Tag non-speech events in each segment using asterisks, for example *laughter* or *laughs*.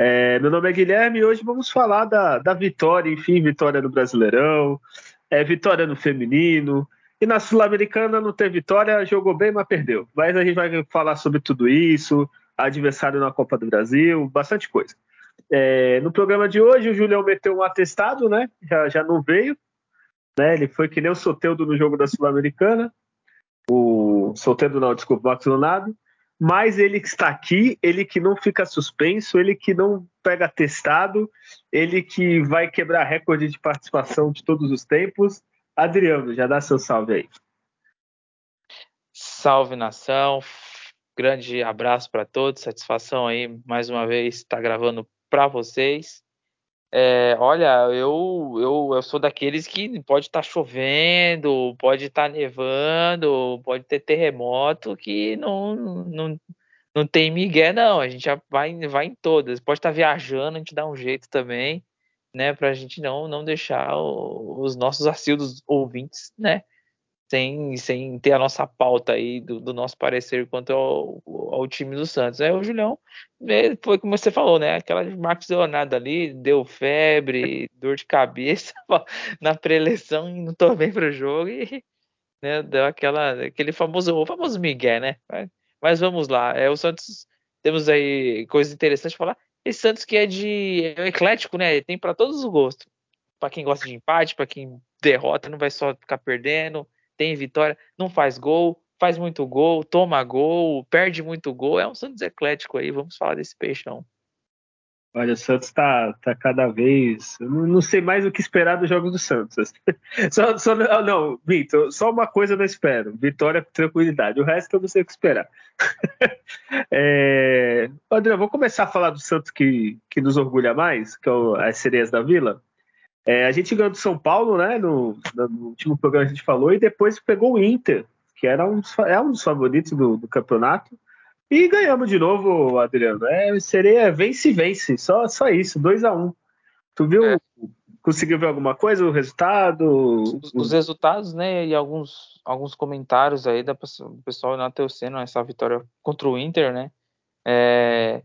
É, meu nome é Guilherme e hoje vamos falar da, da vitória, enfim, vitória no Brasileirão, é, vitória no feminino. E na Sul-Americana não teve vitória, jogou bem, mas perdeu. Mas a gente vai falar sobre tudo isso, adversário na Copa do Brasil, bastante coisa. É, no programa de hoje, o Julião meteu um atestado, né? Já, já não veio, né? Ele foi que nem o Soteudo no jogo da Sul-Americana. O Soteudo não, desculpa, o Max Leonardo. Mas ele que está aqui, ele que não fica suspenso, ele que não pega testado, ele que vai quebrar recorde de participação de todos os tempos. Adriano, já dá seu salve aí. Salve nação, grande abraço para todos, satisfação aí mais uma vez estar tá gravando para vocês. É, olha, eu, eu, eu sou daqueles que pode estar tá chovendo, pode estar tá nevando, pode ter terremoto, que não, não, não tem migué, não. A gente já vai, vai em todas. Pode estar tá viajando, a gente dá um jeito também, né? Para a gente não, não deixar o, os nossos assíduos ouvintes, né? Sem, sem ter a nossa pauta aí do, do nosso parecer quanto ao, ao, time do Santos. Aí o Julião foi como você falou, né? Aquela de Marcos Leonardo ali, deu febre, *laughs* dor de cabeça *laughs* na pré-eleição e não tô bem pro jogo e né, deu aquela, aquele famoso, o famoso Miguel, né? Mas vamos lá. É, o Santos, temos aí coisas interessantes para falar. Esse Santos que é de é eclético, né? Tem para todos os gostos. Para quem gosta de empate, para quem derrota, não vai só ficar perdendo tem vitória, não faz gol, faz muito gol, toma gol, perde muito gol. É um Santos eclético aí, vamos falar desse peixão. Olha, o Santos tá, tá cada vez. Não, não sei mais o que esperar dos jogos do Santos. *laughs* só, só, não, Vitor, só uma coisa eu não espero: vitória com tranquilidade. O resto eu não sei o que esperar. *laughs* é... André, vou começar a falar do Santos que, que nos orgulha mais, que é as sereias da Vila. É, a gente ganhou do São Paulo, né? No, no, último programa a gente falou, e depois pegou o Inter, que era um dos, é um dos favoritos do, do campeonato. E ganhamos de novo, Adriano. É, seria vence-vence, só, só isso, 2 a 1 um. Tu viu? É. Conseguiu ver alguma coisa, o resultado? Os, os, resultados, né? E alguns, alguns comentários aí da, do pessoal na Teoceno, essa vitória contra o Inter, né? É,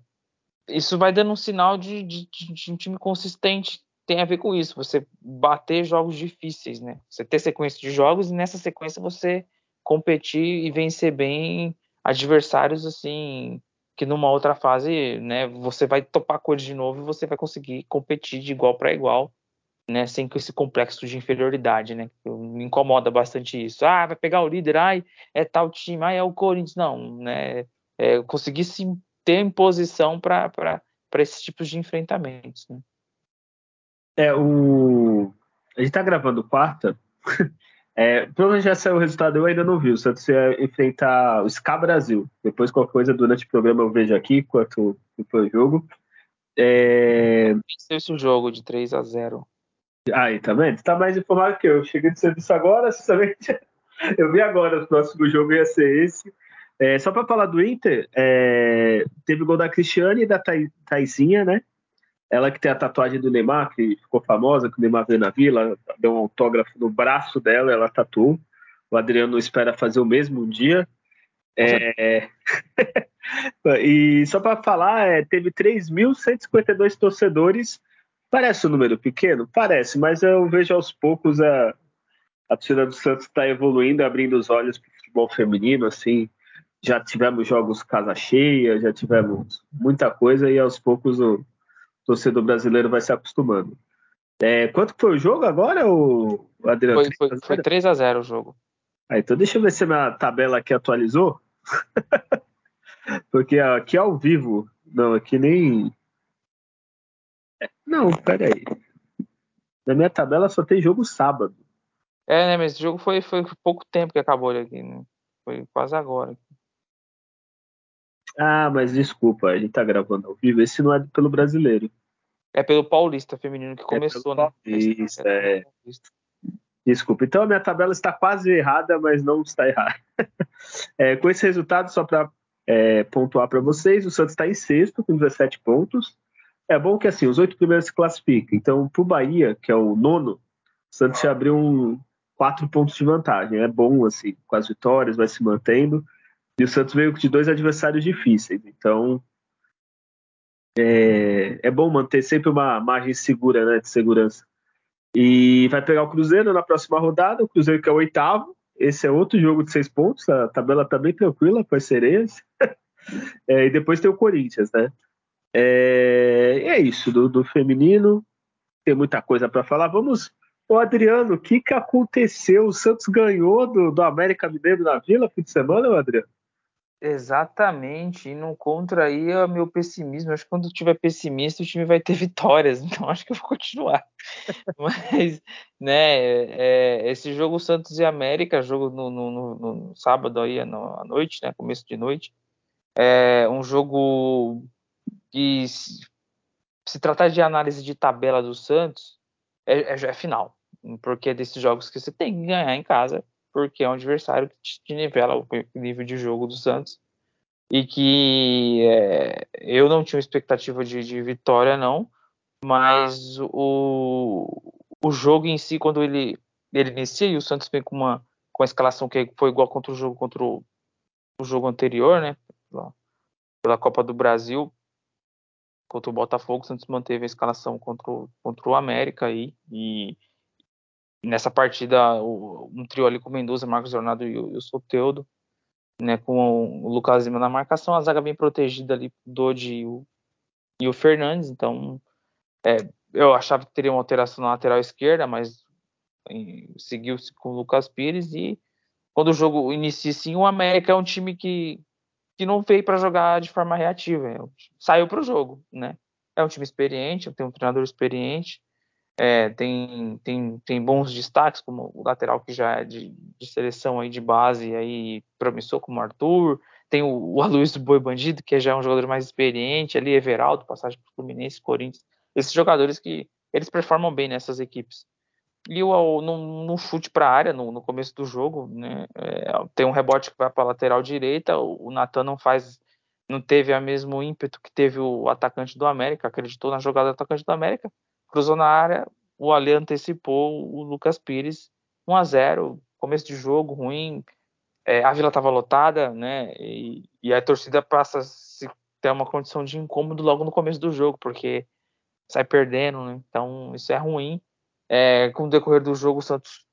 isso vai dando um sinal de, de, de, um time consistente tem a ver com isso, você bater jogos difíceis, né? Você ter sequência de jogos e nessa sequência você competir e vencer bem adversários assim que numa outra fase, né, você vai topar cores de novo e você vai conseguir competir de igual para igual, né, sem com esse complexo de inferioridade, né? Me incomoda bastante isso. Ah, vai pegar o líder, ai, é tal time, ai, é o Corinthians, não, né? É, conseguir se ter em posição para esses tipos de enfrentamentos, né? É, o... A gente tá gravando quarta. *laughs* É, provavelmente já saiu o resultado, eu ainda não vi. O Santos ia enfrentar o SCA Brasil. Depois, qualquer coisa, durante o programa eu vejo aqui, quanto foi o jogo. É... Venceu o jogo de 3 a 0 Aí, tá vendo? Você tá mais informado que eu. Cheguei de serviço agora, *laughs* sinceramente. Eu vi agora, o próximo jogo ia ser esse. É, só para falar do Inter, é, teve gol da Cristiane e da Taizinha, né? Ela que tem a tatuagem do Neymar, que ficou famosa, que o Neymar veio na vila, deu um autógrafo no braço dela, ela tatuou. O Adriano espera fazer o mesmo um dia. É... *laughs* e só para falar, é, teve 3.152 torcedores. Parece um número pequeno? Parece, mas eu vejo aos poucos a, a torcida do Santos está evoluindo, abrindo os olhos para o futebol feminino. Assim, já tivemos jogos casa cheia, já tivemos muita coisa e aos poucos o, torcedor brasileiro vai se acostumando. É, quanto foi o jogo agora, o Adriano? Foi, foi, foi 3 a 0 o jogo. Ah, então deixa eu ver se a minha tabela aqui atualizou. *laughs* Porque aqui ao vivo. Não, aqui nem. É, não, peraí. Na minha tabela só tem jogo sábado. É, né? Mas esse jogo foi, foi pouco tempo que acabou aqui, né? Foi quase agora. Ah, mas desculpa, a gente tá gravando ao vivo. Esse não é pelo brasileiro. É pelo Paulista feminino que começou, é né? Paulista, é. é. Desculpa. Então a minha tabela está quase errada, mas não está errada. *laughs* é, com esse resultado, só para é, pontuar para vocês, o Santos está em sexto com 17 pontos. É bom que assim, os oito primeiros se classificam. Então, para o Bahia, que é o nono, o Santos já abriu um, quatro pontos de vantagem. É bom, assim, com as vitórias, vai se mantendo. E o Santos veio de dois adversários difíceis. Então, é, é bom manter sempre uma margem segura, né, de segurança. E vai pegar o Cruzeiro na próxima rodada, o Cruzeiro que é o oitavo. Esse é outro jogo de seis pontos, a tabela tá bem tranquila com as sereias. *laughs* é, e depois tem o Corinthians, né? É, é isso, do, do feminino. Tem muita coisa para falar. Vamos. Ô Adriano, o que, que aconteceu? O Santos ganhou do, do América Mineiro na Vila fim de semana, Adriano? Exatamente, e não contra aí o meu pessimismo. Acho que quando tiver pessimista, o time vai ter *laughs* vitórias, então acho que eu vou continuar. *laughs* Mas, né, é, esse jogo Santos e América, jogo no, no, no, no sábado aí no, à noite, né, começo de noite, é um jogo que, se, se tratar de análise de tabela do Santos, é, é, é final, porque é desses jogos que você tem que ganhar em casa porque é um adversário que te nivela o nível de jogo do Santos. E que é, eu não tinha expectativa de, de, vitória não, mas o, o jogo em si quando ele ele inicia e o Santos vem com uma com a escalação que foi igual contra o jogo contra o, o jogo anterior, né, pela, pela Copa do Brasil. Contra o Botafogo, o Santos manteve a escalação contra o, contra o América aí, e nessa partida, um trio ali com o Mendoza, Marcos Jornado e o, Soteudo, né, com o Lucas Lima na marcação, a zaga bem protegida ali, o Dodi e o, e o Fernandes, então é, eu achava que teria uma alteração na lateral esquerda, mas seguiu-se com o Lucas Pires e quando o jogo inicia sim, o América é um time que, que não veio para jogar de forma reativa, é saiu para o jogo, né? É um time experiente, tem um treinador experiente, é, tem, tem, tem bons destaques, como o lateral que já é de, de seleção aí de base, aí promissor, como o Arthur. Tem o, o Aloysio Boi Bandido, que já é um jogador mais experiente, ali, Everaldo, passagem para Fluminense, Corinthians. Esses jogadores que eles performam bem nessas equipes. E o, no, no chute para a área, no, no, começo do jogo, né, é, tem um rebote que vai para a lateral direita, o, o Natan não faz, não teve o mesmo ímpeto que teve o atacante do América, acreditou na jogada do atacante do América, cruzou na área, o Ale antecipou o Lucas Pires 1 a 0 começo de jogo ruim, é, a Vila estava lotada, né, e, e, a torcida passa a ter uma condição de incômodo logo no começo do jogo, porque sai perdendo, né, então isso é ruim. É, com o decorrer do jogo, o Santos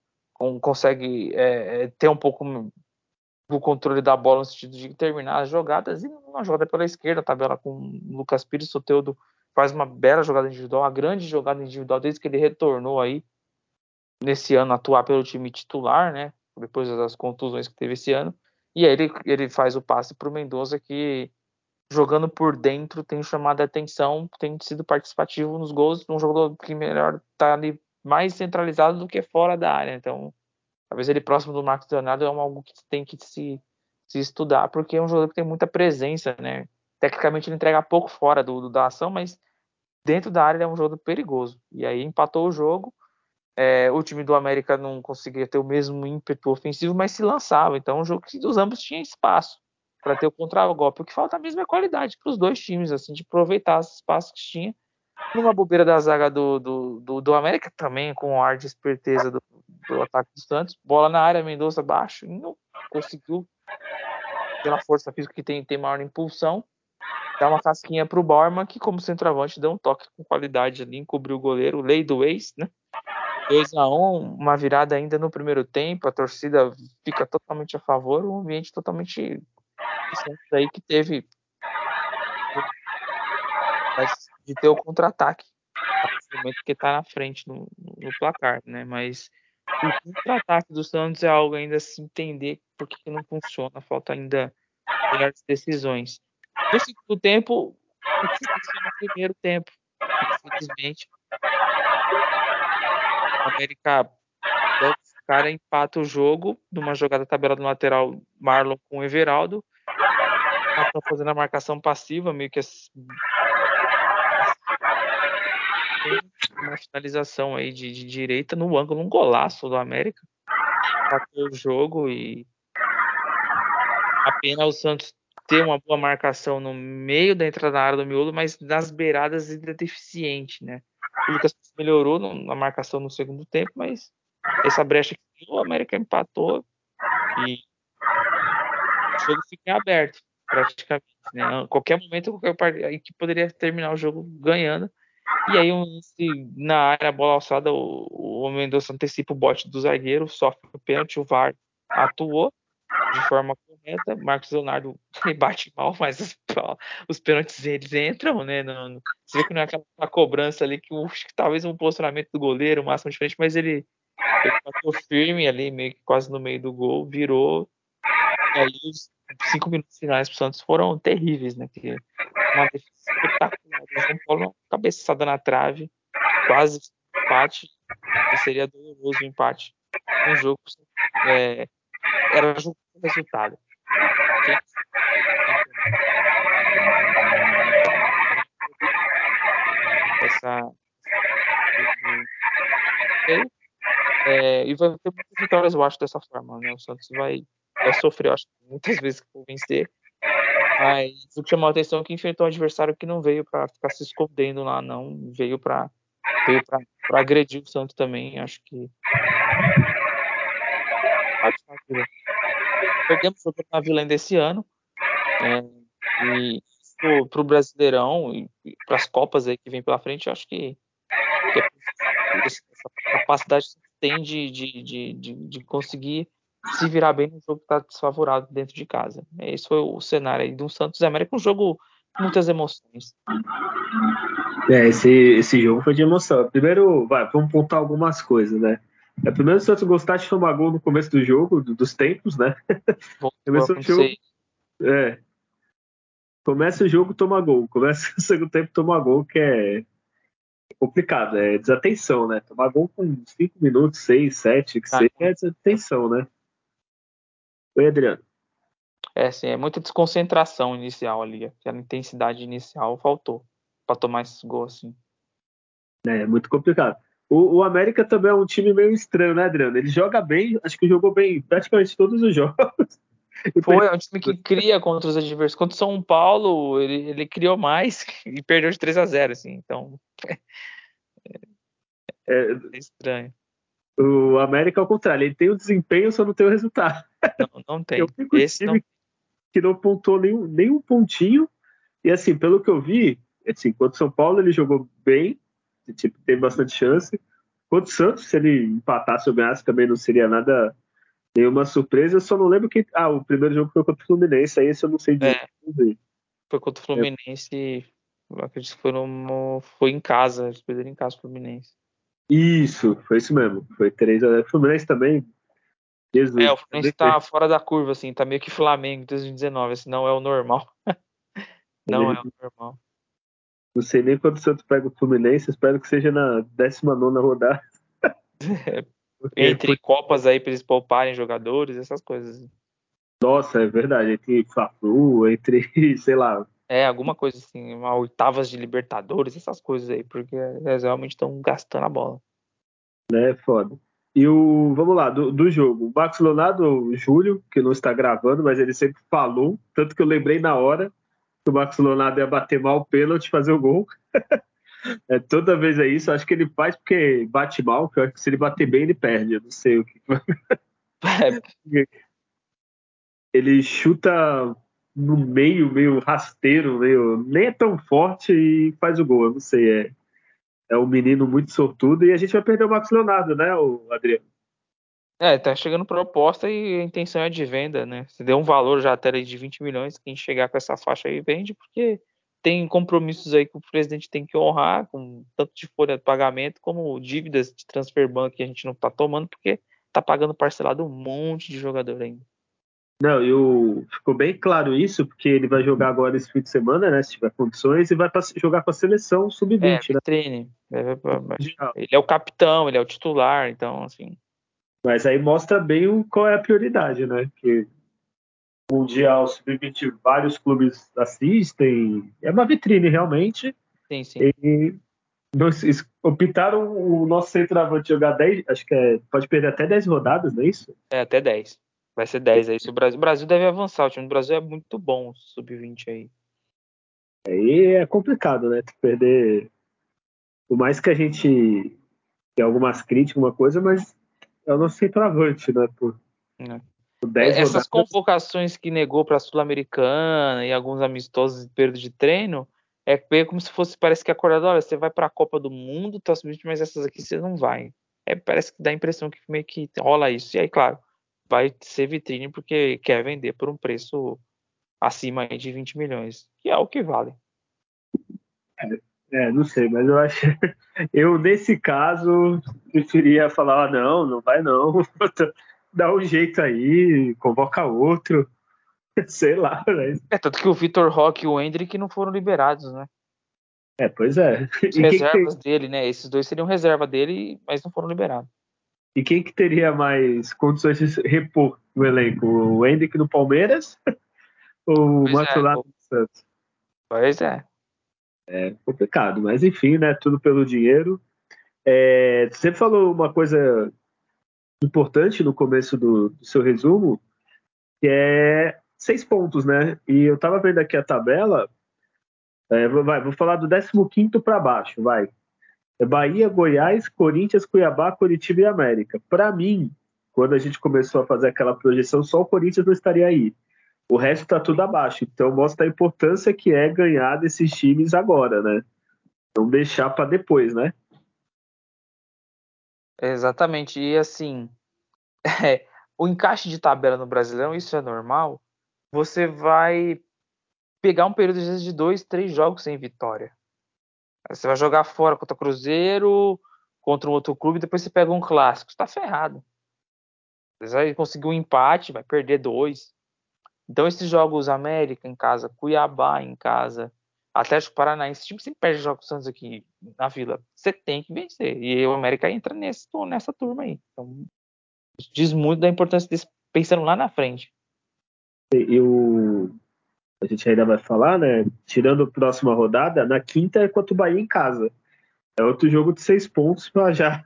consegue é, é, ter um pouco do controle da bola no sentido de terminar as jogadas, e uma jogada pela esquerda, tabela com Lucas Pires, Soteudo faz uma bela jogada individual, uma grande jogada individual desde que ele retornou aí nesse ano atuar pelo time titular, né? Depois das contusões que teve esse ano. E aí ele, ele faz o passe para o Mendoza que jogando por dentro tem chamado a atenção, tem sido participativo nos gols, um jogador que melhor tá ali mais centralizado do que fora da área. Então, talvez ele próximo do Marcos Leonardo é algo que tem que se, se estudar, porque é um jogador que tem muita presença, né? Tecnicamente ele entrega pouco fora do, do, da ação, mas dentro da área ele é um jogo perigoso. E aí empatou o jogo. É, o time do América não conseguia ter o mesmo ímpeto ofensivo, mas se lançava. Então, é um jogo que dos ambos tinha espaço para ter o contra-golpe. O que falta mesmo é qualidade para os dois times, assim, de aproveitar esse espaço que tinha. Numa bobeira da zaga do, do, do, do América, também com o ar de esperteza do, do ataque do Santos. Bola na área, Mendonça baixo, não conseguiu, pela força física que tem, tem maior impulsão dá uma casquinha pro Borman, que como centroavante deu um toque com qualidade ali, encobriu o goleiro, lei do ex, né? 2 a 1 um, uma virada ainda no primeiro tempo, a torcida fica totalmente a favor, um ambiente totalmente aí que teve de ter o contra-ataque momento que está na frente no, no, placar, né? Mas o contra-ataque do Santos é algo ainda a se entender porque não funciona, falta ainda melhores decisões. No segundo tempo, no primeiro tempo, infelizmente. O América o cara empata o jogo numa jogada tabela do lateral Marlon com o Everaldo. Estão fazendo a marcação passiva, meio que uma finalização aí de, de direita no ângulo, um golaço do América. Bateu o jogo e a pena o Santos ter uma boa marcação no meio da entrada da área do miolo, mas nas beiradas ainda deficiente, né? O Lucas melhorou na marcação no segundo tempo, mas essa brecha que o América empatou e o jogo fica aberto praticamente, né? A qualquer momento qualquer equipe poderia terminar o jogo ganhando. E aí um, na área a bola alçada o, o Mendonça antecipa o bote do zagueiro, sofre o pênalti, o VAR atuou de forma correta. Marcos Leonardo *laughs* bate mal, mas os, pênaltis eles entram, né? No, você vê que não é aquela, cobrança ali que, que talvez um posicionamento do goleiro, o máximo diferente, mas ele, ele bateu firme ali, meio que quase no meio do gol, virou. E aí os cinco minutos finais pro Santos foram terríveis, né? Que uma defesa espetacular. Paulo uma cabeçada na trave, quase empate. E seria doloroso o empate. Um jogo é, era jogo com resultado. Essa. É, e vai ter muitas vitórias, eu acho, dessa forma. Né? O Santos vai, vai sofrer, acho, muitas *laughs* vezes for vencer. Mas o que chamou a atenção é que enfrentou um adversário que não veio para ficar se escondendo lá, não. Veio para veio para agredir o Santos também. Acho que Perdemos o Vila ainda esse ano. É, e para o Brasileirão e para as Copas aí que vem pela frente, eu acho que, que é essa capacidade tem de, de, de, de, conseguir se virar bem no jogo que está desfavorável dentro de casa. Esse foi o cenário aí do Santos América, um jogo com muitas emoções. É, esse, esse jogo foi de emoção. Primeiro, vai, vamos pontar algumas coisas, né? É, primeiro o Santos gostar de tomar gol no começo do jogo, dos tempos, né? Bom, *laughs* Começou o jogo. É. Começa o jogo, toma gol. Começa *laughs* o segundo tempo, toma gol, que é complicado, é desatenção, né? Tomar gol com 5 minutos, 6, 7, que ah, seja, é desatenção, né? Oi, Adriano. É, sim, é muita desconcentração inicial ali. Aquela intensidade inicial faltou para tomar esses gols, assim. É, é muito complicado. O, o, América também é um time meio estranho, né, Adriano? Ele joga bem, acho que jogou bem praticamente todos os *laughs* jogos. Foi, é um time que cria contra os adversários. Contra o São Paulo, ele, ele criou mais *laughs* e perdeu de 3 a 0 assim. Então. É, é estranho. O América, ao contrário, ele tem o desempenho, só não tem o resultado. Não, não *laughs* tem. Eu fico Esse time não... que não pontuou nenhum, nenhum pontinho. E assim, pelo que eu vi, assim, contra o São Paulo ele jogou bem, tipo, teve bastante chance. Contra o Santos, se ele empatasse ou ganhasse, também não seria nada, nenhuma surpresa. Eu só não lembro que. Ah, o primeiro jogo foi contra o Fluminense, aí esse eu não sei dizer. É, foi contra o Fluminense, é. acredito que foi, no, foi em casa, eles perderam em casa o Fluminense. Isso, foi isso mesmo. Foi 3 a 0 Fluminense também. Jesus, é, o Fluminense tá fora da curva, assim, tá meio que Flamengo em 2019, assim, não é o normal. *laughs* não é o normal. Não sei nem quando o Santos pega o Fluminense, espero que seja na 19 rodada. *laughs* entre foi... Copas aí para eles pouparem jogadores, essas coisas. Nossa, é verdade. Entre Fla-Flu, entre, *laughs* sei lá. É, alguma coisa assim, uma oitavas de Libertadores, essas coisas aí, porque eles realmente estão gastando a bola. É, foda. E o, vamos lá, do, do jogo. O Max Leonardo, o Júlio, que não está gravando, mas ele sempre falou, tanto que eu lembrei na hora, que o Max Leonardo ia bater mal o pênalti fazer o gol. *laughs* é, toda vez é isso. Acho que ele faz porque bate mal, porque eu acho que se ele bater bem, ele perde. Eu não sei o que. *laughs* ele chuta no meio, meio rasteiro, meio. Nem é tão forte e faz o gol. Eu não sei. É, é um menino muito sortudo e a gente vai perder o Max Leonardo, né, o Adriano? É, tá chegando proposta e a intenção é de venda, né? Se deu um valor já até de 20 milhões, quem chegar com essa faixa aí vende, porque tem compromissos aí que o presidente tem que honrar, com tanto de folha de pagamento como dívidas de transfer bank que a gente não tá tomando, porque tá pagando parcelado um monte de jogador ainda. Não, eu, ficou bem claro isso, porque ele vai jogar agora esse fim de semana, né? Se tiver condições, e vai jogar com a seleção sub-20. É, né? treine. Ele é o capitão, ele é o titular, então, assim. Mas aí mostra bem o, qual é a prioridade, né? Que Mundial Sub-20 vários clubes assistem, é uma vitrine realmente. Sim, sim. E optaram o nosso centroavante jogar 10, acho que é, pode perder até 10 rodadas, não é isso? É, até 10. Vai ser 10 aí. Se o, Brasil, o Brasil deve avançar, o time do Brasil é muito bom, sub-20 aí. Aí é complicado, né? Tu perder. Por mais que a gente tenha algumas críticas, uma coisa, mas é o nosso centroavante, né? Por, é. por Essas rodadas. convocações que negou para a Sul-Americana e alguns amistosos de perda de treino é meio como se fosse, parece que acordado, olha, você vai para a Copa do Mundo, tá subindo, mas essas aqui você não vai. É, parece que dá a impressão que meio que rola isso. E aí, claro, vai ser vitrine porque quer vender por um preço acima de 20 milhões, que é o que vale. É, é, não sei, mas eu acho. *laughs* Eu, nesse caso, preferia falar: ah, não, não vai não, *laughs* dá um jeito aí, convoca outro. *laughs* Sei lá, né? É, tanto que o Vitor Roque e o Hendrick não foram liberados, né? É, pois é. Os reservas tem... dele, né? Esses dois seriam reserva dele, mas não foram liberados. E quem que teria mais condições de repor o elenco? O Hendrick no Palmeiras ou o Matulato é, Santos? Pois é. É complicado, mas enfim, né? Tudo pelo dinheiro. É, você falou uma coisa importante no começo do, do seu resumo, que é seis pontos, né? E eu tava vendo aqui a tabela. É, vai, vou falar do 15 para baixo, vai. É Bahia, Goiás, Corinthians, Cuiabá, Curitiba e América. Para mim, quando a gente começou a fazer aquela projeção, só o Corinthians não estaria aí. O resto está tudo abaixo. Então mostra a importância que é ganhar desses times agora, né? Não deixar para depois, né? Exatamente. E assim, *laughs* é, o encaixe de tabela no Brasileirão, isso é normal você vai pegar um período de dois, três jogos sem vitória. Você vai jogar fora contra o Cruzeiro, contra um outro clube, depois você pega um clássico. Você tá ferrado. Você vai conseguir um empate, vai perder dois. Então, esses jogos América em casa, Cuiabá em casa, Atlético Paranaense, esse time sempre perde jogos Santos aqui na Vila. Você tem que vencer. E o América entra nesse, nessa turma aí. Então, diz muito da importância desse, pensando lá na frente eu a gente ainda vai falar, né? Tirando a próxima rodada, na quinta é contra o Bahia em casa. É outro jogo de seis pontos para já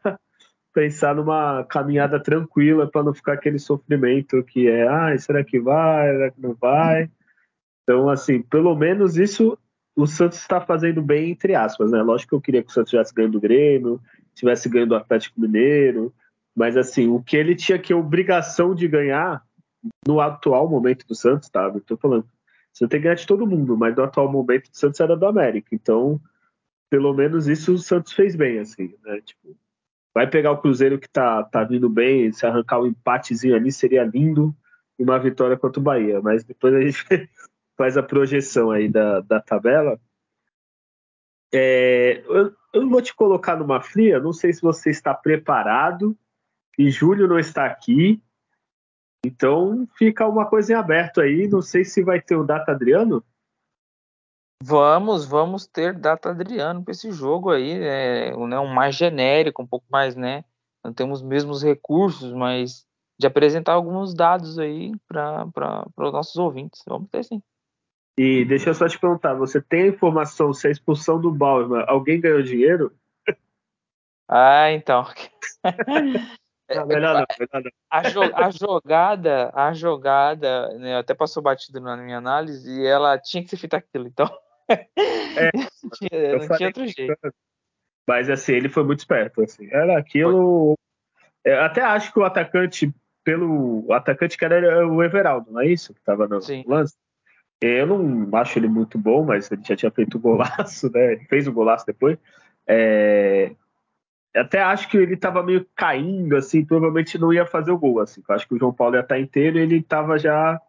pensar numa caminhada tranquila para não ficar aquele sofrimento que é, ah, será que vai, será que não vai? Então, assim, pelo menos isso o Santos está fazendo bem, entre aspas, né? Lógico que eu queria que o Santos tivesse ganho do Grêmio, tivesse ganho do Atlético Mineiro, mas assim, o que ele tinha que obrigação de ganhar no atual momento do Santos, tá? Eu tô falando. Você tem que ganhar de todo mundo, mas no atual momento do Santos era do América. Então, pelo menos isso o Santos fez bem, assim, né? Tipo, vai pegar o Cruzeiro que tá, tá vindo bem, se arrancar um empatezinho ali seria lindo e uma vitória contra o Bahia. Mas depois a gente *laughs* faz a projeção aí da, da tabela. É, eu, eu vou te colocar numa fria, não sei se você está preparado, e Júlio não está aqui, então fica uma coisa em aberto aí. Não sei se vai ter o Data Adriano. Vamos, vamos ter Data Adriano para esse jogo aí. É né, um mais genérico, um pouco mais, né? Não temos os mesmos recursos, mas de apresentar alguns dados aí para os nossos ouvintes. Vamos ter sim. E deixa eu só te perguntar, você tem a informação se a expulsão do Bauerman, alguém ganhou dinheiro? Ah, então. *laughs* É, não, melhor não, melhor não. A, jo a, jogada, a jogada, né, até passou batido na minha análise e ela tinha que ser feita aquilo, então. É, *laughs* não tinha, não tinha outro jeito. Mas assim, ele foi muito esperto, assim. Era aquilo. É, até acho que o atacante, pelo. O atacante que era o Everaldo, não é isso? Que tava no Sim. lance. Eu não acho ele muito bom, mas ele já tinha feito o golaço, né? Ele fez o golaço depois. É, até acho que ele estava meio caindo, assim, provavelmente não ia fazer o gol, assim. Eu acho que o João Paulo ia estar inteiro e ele estava já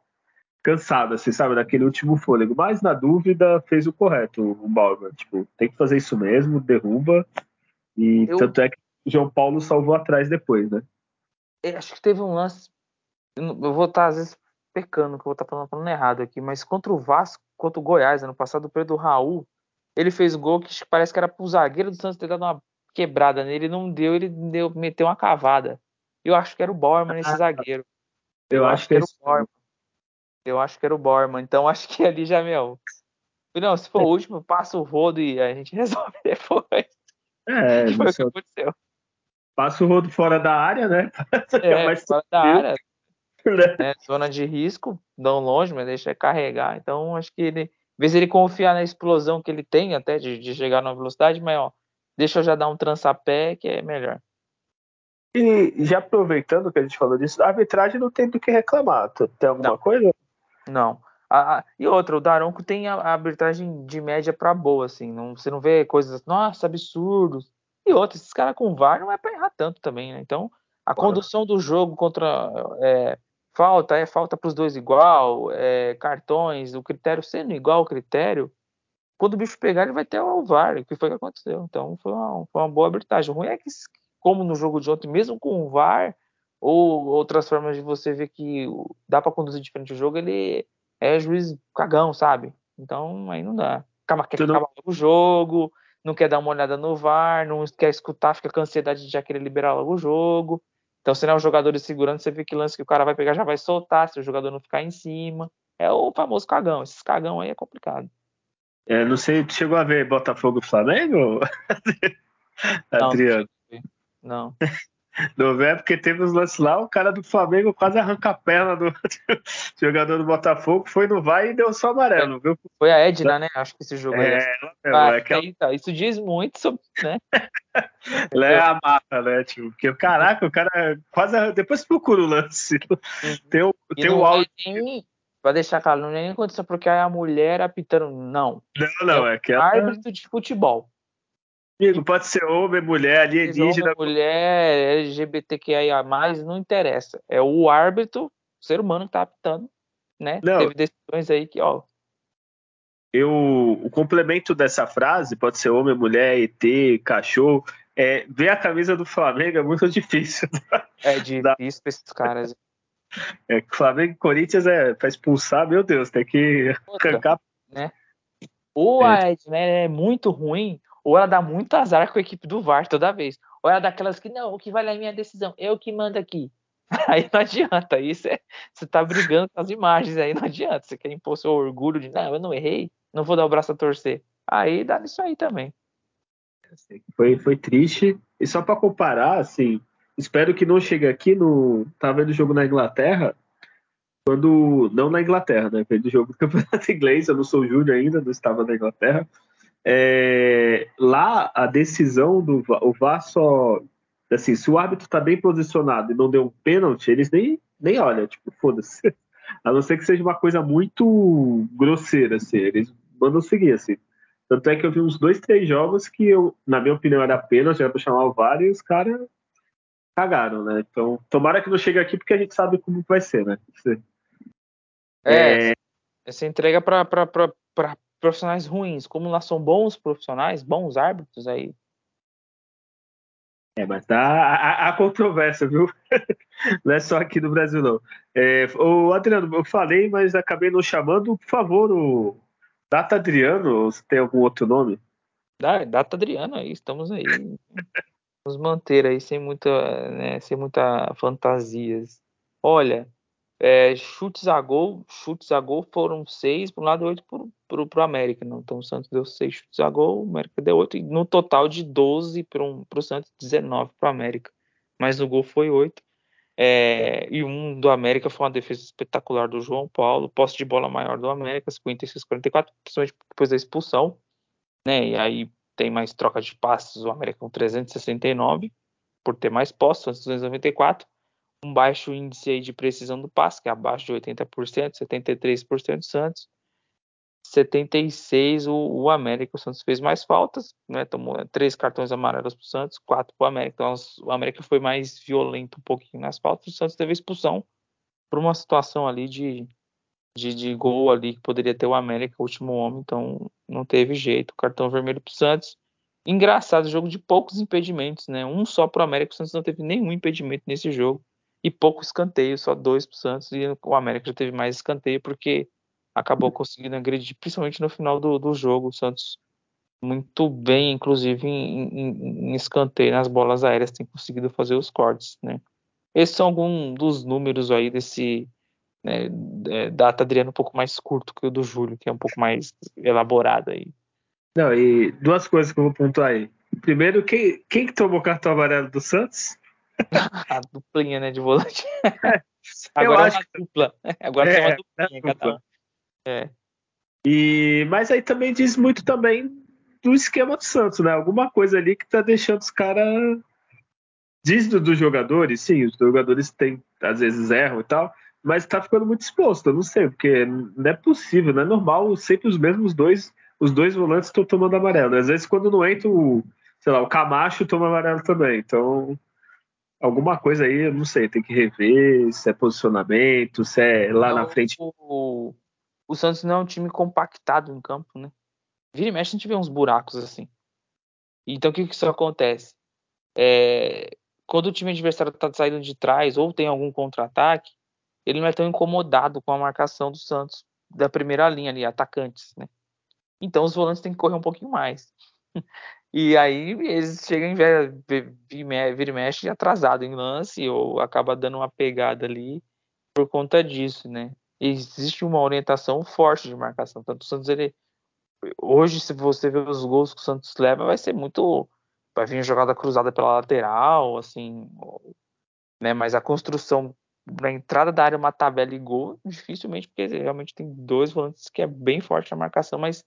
cansado, assim, sabe, daquele último fôlego. Mas na dúvida fez o correto, o Bauer. Tipo, tem que fazer isso mesmo, derruba. E eu... tanto é que o João Paulo salvou atrás depois, né? Eu acho que teve um lance. Eu vou estar, às vezes, pecando, que eu vou estar falando, falando errado aqui, mas contra o Vasco, contra o Goiás, ano passado, o Pedro Raul, ele fez gol que parece que era pro zagueiro do Santos ter dado uma quebrada nele, não deu, ele deu, meteu uma cavada. Eu acho que era o Borman esse ah, zagueiro. Eu, eu acho, acho, que, era o Borman. Eu acho que era o Borman. Então *laughs* acho que ali já, meu. Não, se for o último, passa o rodo e a gente *laughs* resolve depois. É, *laughs* foi o que aconteceu. Passa o rodo fora da área, né? É, mais fora da área. Né? Zona de risco, não longe, mas deixa carregar. Então, acho que ele, em vez de ele confiar na explosão que ele tem até de, de chegar na velocidade, ó, deixa eu já dar um trançapé que é melhor. E já aproveitando que a gente falou disso, a arbitragem não tem do que reclamar. Tem alguma não. coisa? Não. A, a, e outra, o Daronco tem a, a arbitragem de média para boa, assim. Não, você não vê coisas, nossa, absurdos. E outra, esses caras com VAR não é para errar tanto também, né? Então, a condução do jogo contra é, falta, é falta para os dois igual, é, cartões, o critério sendo igual ao critério, quando o bicho pegar, ele vai ter o VAR, o que foi que aconteceu. Então, foi uma, foi uma boa arbitragem. O ruim é que, como no jogo de ontem, mesmo com o VAR, ou outras formas de você ver que dá para conduzir diferente o jogo, ele é juiz cagão, sabe? Então, aí não dá. Calma, quer acabar o jogo, não quer dar uma olhada no VAR, não quer escutar, fica com ansiedade de já querer liberar logo o jogo. Então, se não é o jogador de segurando, você vê que lance que o cara vai pegar já vai soltar, se o jogador não ficar em cima. É o famoso cagão. Esses cagão aí é complicado. É, não sei, chegou a ver Botafogo Flamengo? Adriano. *laughs* Não. Não é *laughs* porque teve os lances lá, o cara do Flamengo quase arranca a perna do *laughs* jogador do Botafogo, foi no vai e deu só amarelo, viu? Foi a Edna, né? Acho que esse jogo é, aí. Ah, é aquela... então, isso diz muito sobre, né? Ela é a mata, né, tipo, porque caraca, o cara quase depois procura o lance. Uhum. Tem o, tem o áudio. É pra deixar claro, não é nem aconteceu porque a mulher apitando, não. Não, não, é, é que ela... árbitro de futebol. Amigo, pode ser homem, mulher, alienígena. Homem, mulher, LGBTQIA, não interessa. É o árbitro, o ser humano que tá apitando, né? Não. Teve decisões aí que, ó. Eu, o complemento dessa frase pode ser homem, mulher, ET, cachorro. É, ver a camisa do Flamengo é muito *laughs* difícil. É difícil pra esses *laughs* caras. *laughs* É, Flamengo e Corinthians é pra expulsar, meu Deus, tem que arrancar. Né? Ou é. a Edner é muito ruim, ou ela dá muito azar com a equipe do VAR toda vez. Ou ela dá aquelas que, não, o que vale é a minha decisão, eu que mando aqui. *laughs* Aí não adianta, aí você tá brigando com as imagens, aí não adianta. Você quer impor seu orgulho de, não, eu não errei, não vou dar o braço a torcer. Aí dá nisso aí também. Foi, foi triste. E só para comparar, assim, espero que não chegue aqui no. Tá vendo o jogo na Inglaterra. Quando. Não na Inglaterra, né? Vendo o jogo do *laughs* Campeonato Inglês, eu não sou júnior ainda, não estava na Inglaterra. É, lá a decisão do o VAR só assim, se o árbitro está bem posicionado e não deu um pênalti, eles nem, nem olham, tipo, foda-se. *laughs* A não ser que seja uma coisa muito grosseira, assim, eles mandam seguir, assim. Tanto é que eu vi uns dois, três jogos que eu, na minha opinião, era pênalti, era pra chamar o VAR e os caras cagaram, né? Então, tomara que não chegue aqui porque a gente sabe como vai ser, né? É, é... essa entrega para profissionais ruins, como lá são bons profissionais, bons árbitros aí. É, mas tá a, controvérsia, viu? *laughs* não é só aqui no Brasil, não. É, o Adriano, eu falei, mas acabei não chamando. Por favor, o Data Adriano, você tem algum outro nome? Data Adriano, aí, estamos aí. *laughs* Vamos manter aí sem muita, né, sem muita fantasias. Olha, é, chutes a gol, chutes a gol foram seis para um lado e oito para o América. Não? Então o Santos deu seis chutes a gol, o América deu oito, e no total de 12 para um, o Santos, 19 para o América. Mas no gol foi oito. É, e um do América foi uma defesa espetacular do João Paulo, posse de bola maior do América, 56-44, principalmente depois da expulsão. Né? E aí tem mais troca de passes, o América com 369, por ter mais posse, Santos 294 um baixo índice de precisão do passe, que é abaixo de 80%, 73% Santos, 76% o, o, América. O Santos fez mais faltas, né? tomou três cartões amarelos para o Santos, quatro para o América. Então o América foi mais violento um pouquinho nas faltas. O Santos teve expulsão por uma situação ali de, de, de gol ali que poderia ter o América, o último homem, então não teve jeito. Cartão vermelho para o Santos. Engraçado, jogo de poucos impedimentos, né? Um só para o América, o Santos não teve nenhum impedimento nesse jogo e pouco escanteio, só dois para o Santos, e o América já teve mais escanteio porque acabou conseguindo agredir, principalmente no final do, do jogo. O Santos muito bem, inclusive em, em, em, escanteio, nas bolas aéreas, tem conseguido fazer os cortes, né? Esses são alguns dos números aí desse né, é, data Adriano um pouco mais curto que o do Júlio, que é um pouco mais elaborado aí. Não, e duas coisas que eu vou pontuar aí. Primeiro, quem, quem que tomou cartão amarelo do Santos? *laughs* a duplinha, né, de volante. É, *laughs* Agora é uma dupla. *laughs* Agora é, é uma duplinha, é um. É. E, mas aí também diz muito também do esquema do Santos, né? Alguma coisa ali que tá deixando os caras. Diz dos do jogadores, sim, os jogadores têm, às vezes erram e tal, mas tá ficando muito exposto, eu não sei, porque não é possível, não é normal, sempre os mesmos dois, os dois volantes estão tomando amarelo. Às vezes quando não entra o, sei lá, o Camacho toma amarelo também, então alguma coisa aí, eu não sei, tem que rever se é posicionamento, se é lá não, na frente. O, o Santos não é um time compactado em campo, né? Vira e mexe, a gente vê uns buracos assim. Então o que, que isso acontece? É, quando o time adversário está saindo de trás ou tem algum contra-ataque, ele não é tão incomodado com a marcação do Santos da primeira linha ali, atacantes, né? Então os volantes têm que correr um pouquinho mais. *laughs* e aí eles chegam em vira e mexe atrasado em lance ou acaba dando uma pegada ali por conta disso, né? Existe uma orientação forte de marcação. Tanto o Santos ele hoje, se você ver os gols que o Santos leva, vai ser muito. Vai vir jogada cruzada pela lateral, assim. Né? Mas a construção na entrada da área, uma tabela e gol, dificilmente, porque realmente tem dois volantes que é bem forte a marcação, mas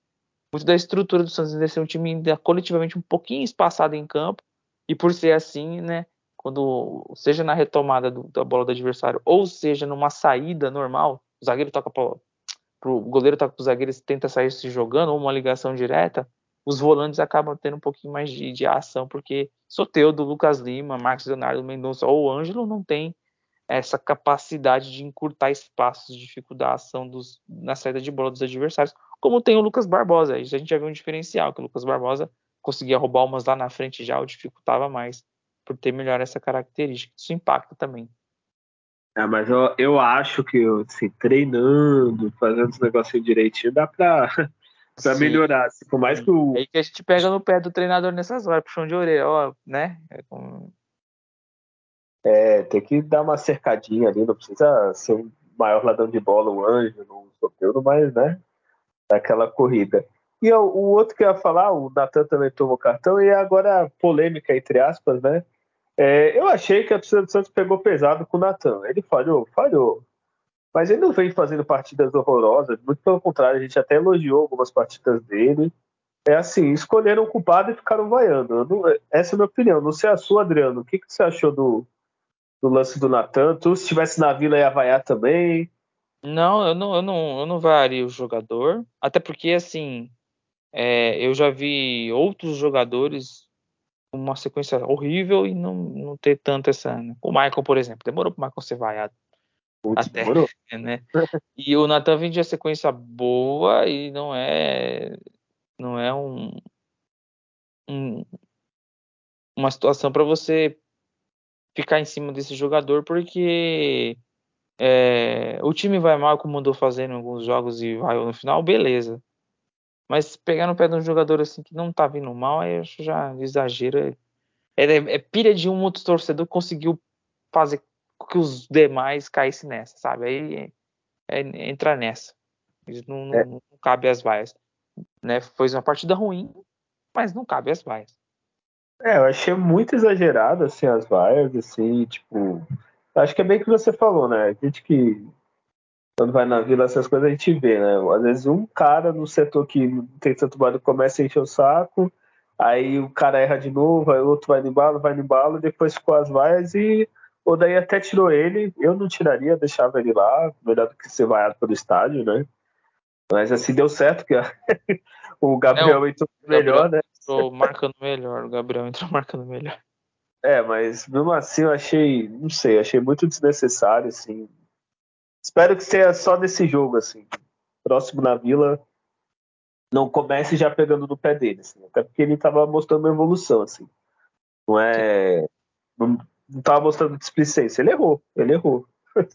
muito da estrutura do Santos ainda ser um time ainda coletivamente um pouquinho espaçado em campo, e por ser assim, né? Quando seja na retomada do, da bola do adversário, ou seja numa saída normal, o zagueiro toca para pro goleiro tá com os zagueiros tenta sair se jogando, ou uma ligação direta, os volantes acabam tendo um pouquinho mais de, de ação, porque Soteudo, Lucas Lima, Marcos Leonardo Mendonça ou o Ângelo não tem essa capacidade de encurtar espaços, dificultar a ação dos, na saída de bola dos adversários, como tem o Lucas Barbosa. A gente já viu um diferencial, que o Lucas Barbosa conseguia roubar umas lá na frente já, ou dificultava mais, por ter melhor essa característica. Isso impacta também. É, mas eu, eu acho que assim, treinando, fazendo os negocinhos direitinho, dá pra, *laughs* pra melhorar. Assim, por mais que o. É aí que a gente pega no pé do treinador nessas horas, puxão de orelha, ó, né? É, com... é, tem que dar uma cercadinha ali, não precisa ser o maior ladrão de bola, o anjo, o solteiro, mas, né? Daquela corrida. E o, o outro que eu ia falar, o Natan também tomou cartão, e agora polêmica, entre aspas, né? É, eu achei que a torcida do Santos pegou pesado com o Natan. Ele falhou, falhou. Mas ele não vem fazendo partidas horrorosas, muito pelo contrário, a gente até elogiou algumas partidas dele. É assim, escolheram o culpado e ficaram vaiando. Não, essa é a minha opinião. Não sei a sua, Adriano. O que, que você achou do, do lance do Natan? Tu, se estivesse na vila, ia vaiar também? Não, eu não, eu não, eu não vaiaria o jogador. Até porque, assim, é, eu já vi outros jogadores uma sequência horrível e não, não ter tanto essa. Né? O Michael, por exemplo, demorou para o Michael ser vaiado. Putz, até, demorou. *laughs* né? E o Nathan vem de sequência boa e não é não é um, um uma situação para você ficar em cima desse jogador porque é, o time vai mal como andou fazendo em alguns jogos e vai no final, beleza. Mas pegar no pé de um jogador assim que não tá vindo mal, aí eu acho já exagero. É, é, é pilha de um outro torcedor que conseguiu fazer com que os demais caíssem nessa, sabe? Aí é, é, entra nessa. Não, não, é. não, cabe as vaias. Né? Foi uma partida ruim, mas não cabe as vaias. É, eu achei muito exagerado assim as vaias, assim, tipo. Acho que é bem o que você falou, né? A gente que quando vai na vila, essas coisas a gente vê, né? Às vezes um cara no setor que não tem tanto barulho começa a encher o saco, aí o cara erra de novo, aí o outro vai no embalo, vai no embalo, depois ficou as vaias e o daí até tirou ele. Eu não tiraria, deixava ele lá, melhor do que ser vaiado pelo estádio, né? Mas assim deu certo que *laughs* o Gabriel é, entrou melhor, né? Entrou marcando melhor, o Gabriel entrou *laughs* marcando melhor. É, mas mesmo assim eu achei, não sei, achei muito desnecessário, assim. Espero que seja só desse jogo, assim. Próximo na Vila não comece já pegando no pé dele, assim. Até porque ele estava mostrando uma evolução, assim. Não é. Não, estava mostrando displicência. Ele errou, ele errou. *laughs*